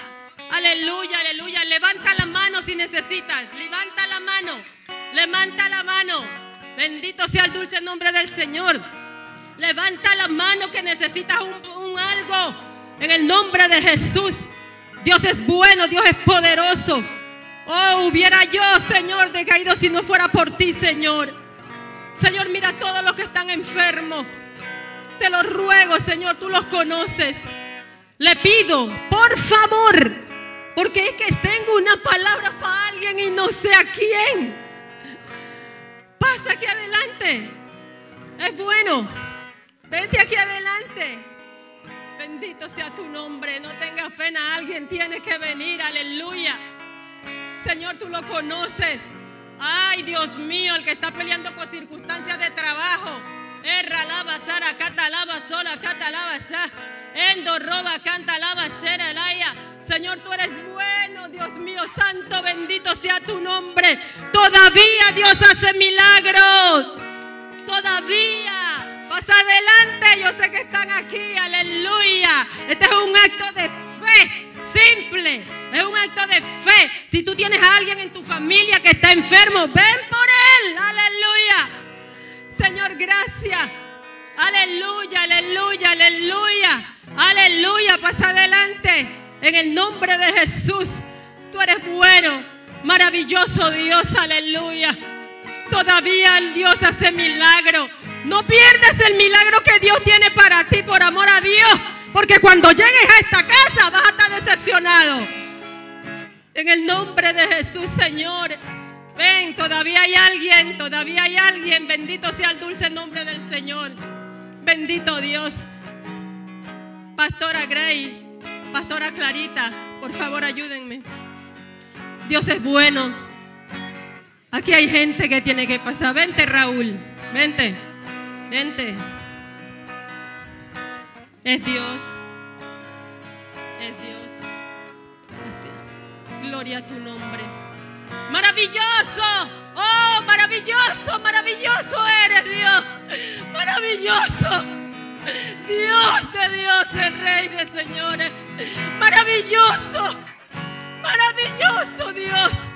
Aleluya, aleluya. Levanta la mano si necesitas. Levanta la mano. Levanta la mano. Bendito sea el dulce nombre del Señor. Levanta la mano que necesitas un, un algo. En el nombre de Jesús. Dios es bueno, Dios es poderoso. Oh, hubiera yo, Señor, decaído si no fuera por ti, Señor. Señor, mira a todos los que están enfermos. Te lo ruego, Señor, tú los conoces. Le pido, por favor, porque es que tengo una palabra para alguien y no sé a quién. Pasa aquí adelante. Es bueno. Vente aquí adelante. Bendito sea tu nombre. No tengas pena. Alguien tiene que venir. Aleluya. Señor, tú lo conoces. Ay, Dios mío, el que está peleando con circunstancias de trabajo. Erra lava sara, cata lava sola, cata lava canta lava. Señor, tú eres bueno, Dios mío, santo, bendito sea tu nombre. Todavía Dios hace milagros. Todavía. Pasa adelante, yo sé que están aquí, aleluya. Este es un acto de fe, simple. Es un acto de fe. Si tú tienes a alguien en tu familia que está enfermo, ven por él, aleluya. Señor, gracias. Aleluya, aleluya, aleluya. Aleluya, pasa adelante. En el nombre de Jesús. Tú eres bueno, maravilloso Dios, aleluya. Todavía el Dios hace milagro. No pierdas el milagro que Dios tiene para ti por amor a Dios. Porque cuando llegues a esta casa vas a decepcionado. En el nombre de Jesús, Señor. Ven, todavía hay alguien, todavía hay alguien. Bendito sea el dulce nombre del Señor. Bendito Dios. Pastora Gray, Pastora Clarita, por favor ayúdenme. Dios es bueno. Aquí hay gente que tiene que pasar. Vente, Raúl. Vente. Vente. Es Dios. Es Dios. Gloria a tu nombre. Maravilloso. Oh, maravilloso, maravilloso eres Dios. Maravilloso. Dios de dioses, Rey de señores. Maravilloso. Maravilloso Dios.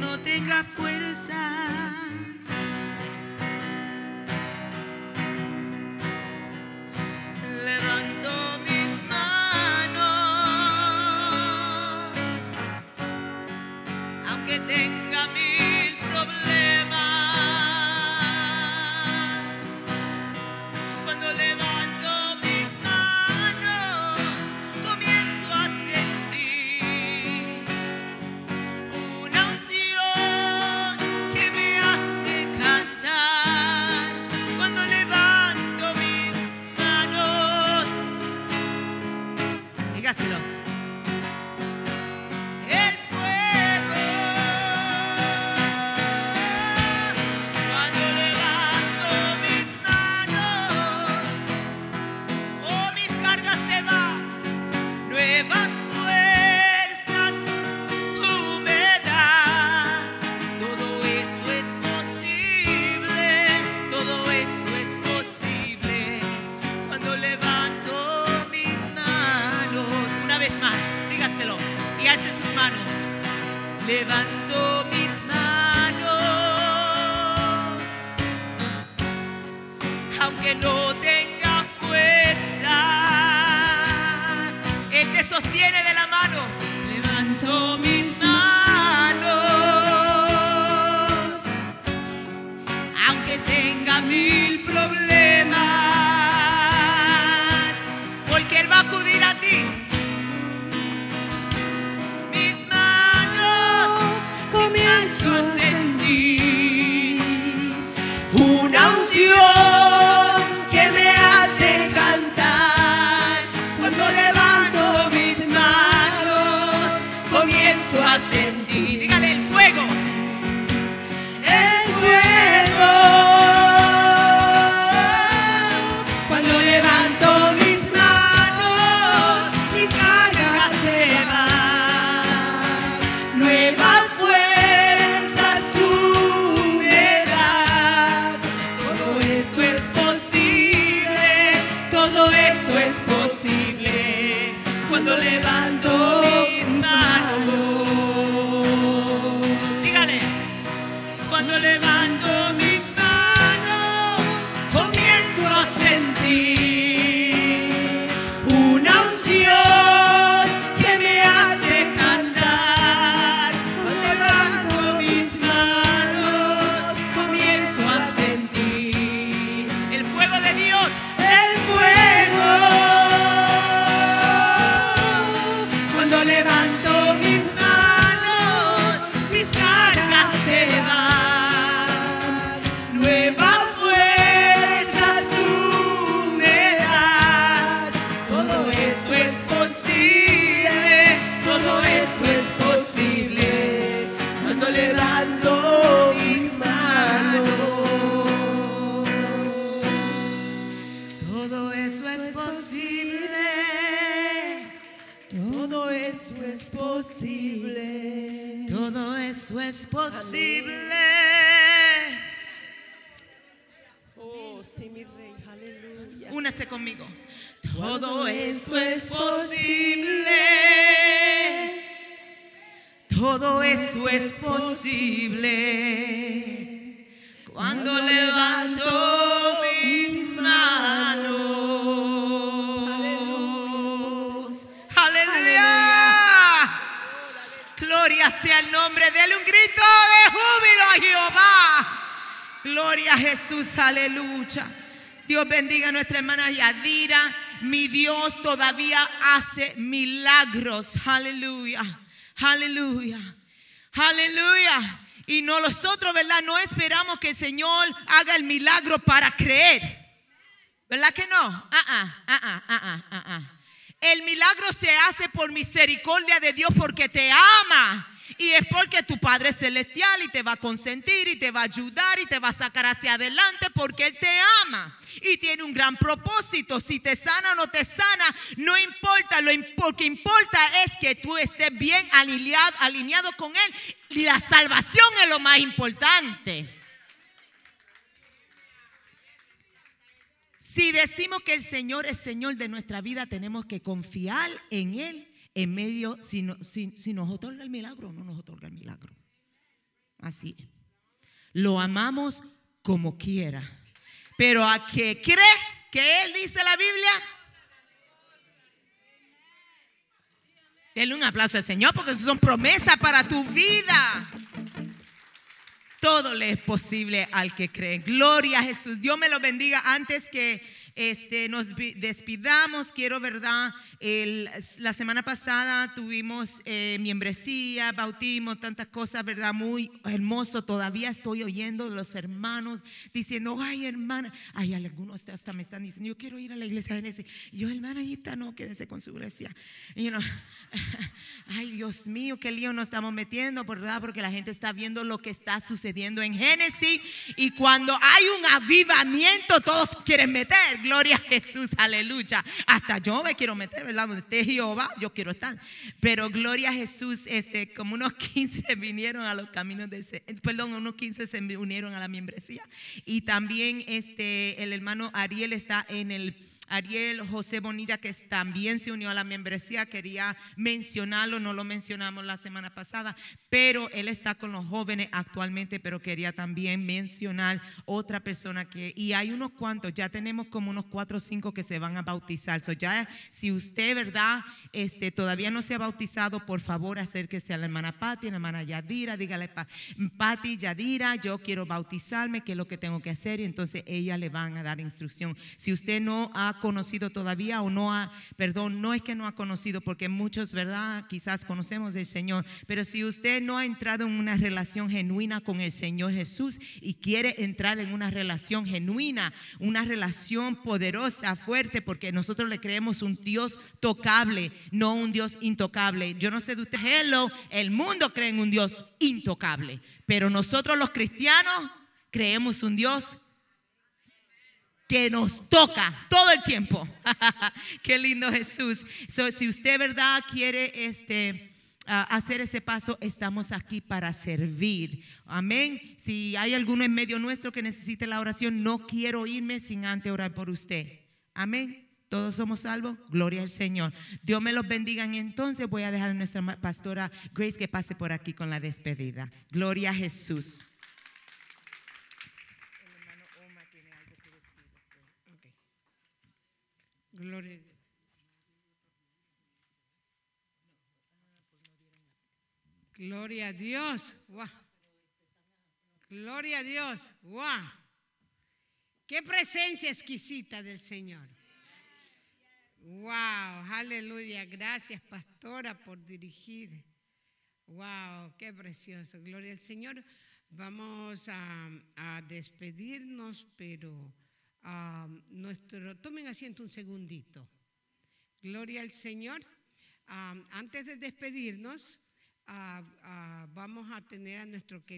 no tenga fuerza. Aplicáselo. Jesús, aleluya. Dios bendiga a nuestra hermana Yadira. Mi Dios todavía hace milagros. Aleluya. Aleluya. Aleluya. Y no, nosotros, ¿verdad? No esperamos que el Señor haga el milagro para creer. ¿Verdad que no? Ah, ah, ah, ah, El milagro se hace por misericordia de Dios porque te ama y es porque tu Padre es celestial y te va a consentir y te va a ayudar y te va a sacar hacia adelante porque Él te ama y tiene un gran propósito. Si te sana o no te sana, no importa. Lo que importa es que tú estés bien alineado, alineado con Él. Y la salvación es lo más importante. Si decimos que el Señor es Señor de nuestra vida, tenemos que confiar en Él en medio, si, no, si, nos otorga el milagro no nos otorga el milagro. Así. Lo amamos como quiera. Pero a que cree que Él dice la Biblia. Denle un aplauso al Señor porque eso son promesas para tu vida. Todo le es posible al que cree. Gloria a Jesús. Dios me lo bendiga antes que este, nos despidamos. Quiero, ¿verdad? La semana pasada tuvimos eh, membresía, bautismo, tantas cosas, ¿verdad? Muy hermoso. Todavía estoy oyendo de los hermanos diciendo, ay, hermana. Ay, algunos hasta me están diciendo, yo quiero ir a la iglesia de Génesis. Yo, hermanita, no, quédese con su iglesia. Ay, Dios mío, qué lío nos estamos metiendo, ¿verdad? Porque la gente está viendo lo que está sucediendo en Génesis. Y cuando hay un avivamiento, todos quieren meter. Gloria a Jesús, aleluya. Hasta yo me quiero meter, ¿verdad? Donde esté Jehová, yo quiero estar. Pero gloria a Jesús, este, como unos 15 vinieron a los caminos del perdón, unos 15 se unieron a la membresía. Y también este, el hermano Ariel está en el Ariel José Bonilla, que también se unió a la membresía, quería mencionarlo, no lo mencionamos la semana pasada, pero él está con los jóvenes actualmente, pero quería también mencionar otra persona que, y hay unos cuantos, ya tenemos como unos cuatro o cinco que se van a bautizar. So ya, si usted, ¿verdad? Este, todavía no se ha bautizado, por favor, acérquese a la hermana Patti, la hermana Yadira, dígale, "Pa- Patti, Yadira, yo quiero bautizarme, ¿qué es lo que tengo que hacer? Y entonces ella le van a dar instrucción. Si usted no ha conocido todavía o no ha, perdón, no es que no ha conocido, porque muchos, ¿verdad? Quizás conocemos del Señor, pero si usted no ha entrado en una relación genuina con el Señor Jesús y quiere entrar en una relación genuina, una relación poderosa, fuerte, porque nosotros le creemos un Dios tocable, no un Dios intocable. Yo no sé de usted, hello, el mundo cree en un Dios intocable, pero nosotros los cristianos creemos un Dios que nos toca todo el tiempo. Qué lindo Jesús. So, si usted, verdad, quiere este a hacer ese paso, estamos aquí para servir. Amén. Si hay alguno en medio nuestro que necesite la oración, no quiero irme sin antes orar por usted. Amén. Todos somos salvos. Gloria al Señor. Dios me los bendiga. Entonces voy a dejar a nuestra pastora Grace que pase por aquí con la despedida. Gloria a Jesús. Gloria a Dios. Gloria a Dios. Gloria a Dios. Guau. Qué presencia exquisita del Señor. Wow, aleluya. Gracias, pastora, por dirigir. Wow, qué precioso. Gloria al Señor. Vamos a despedirnos, pero ah, nuestro, tomen asiento un segundito. Gloria al Señor. Ah, antes de despedirnos, ah, ah, vamos a tener a nuestro querido.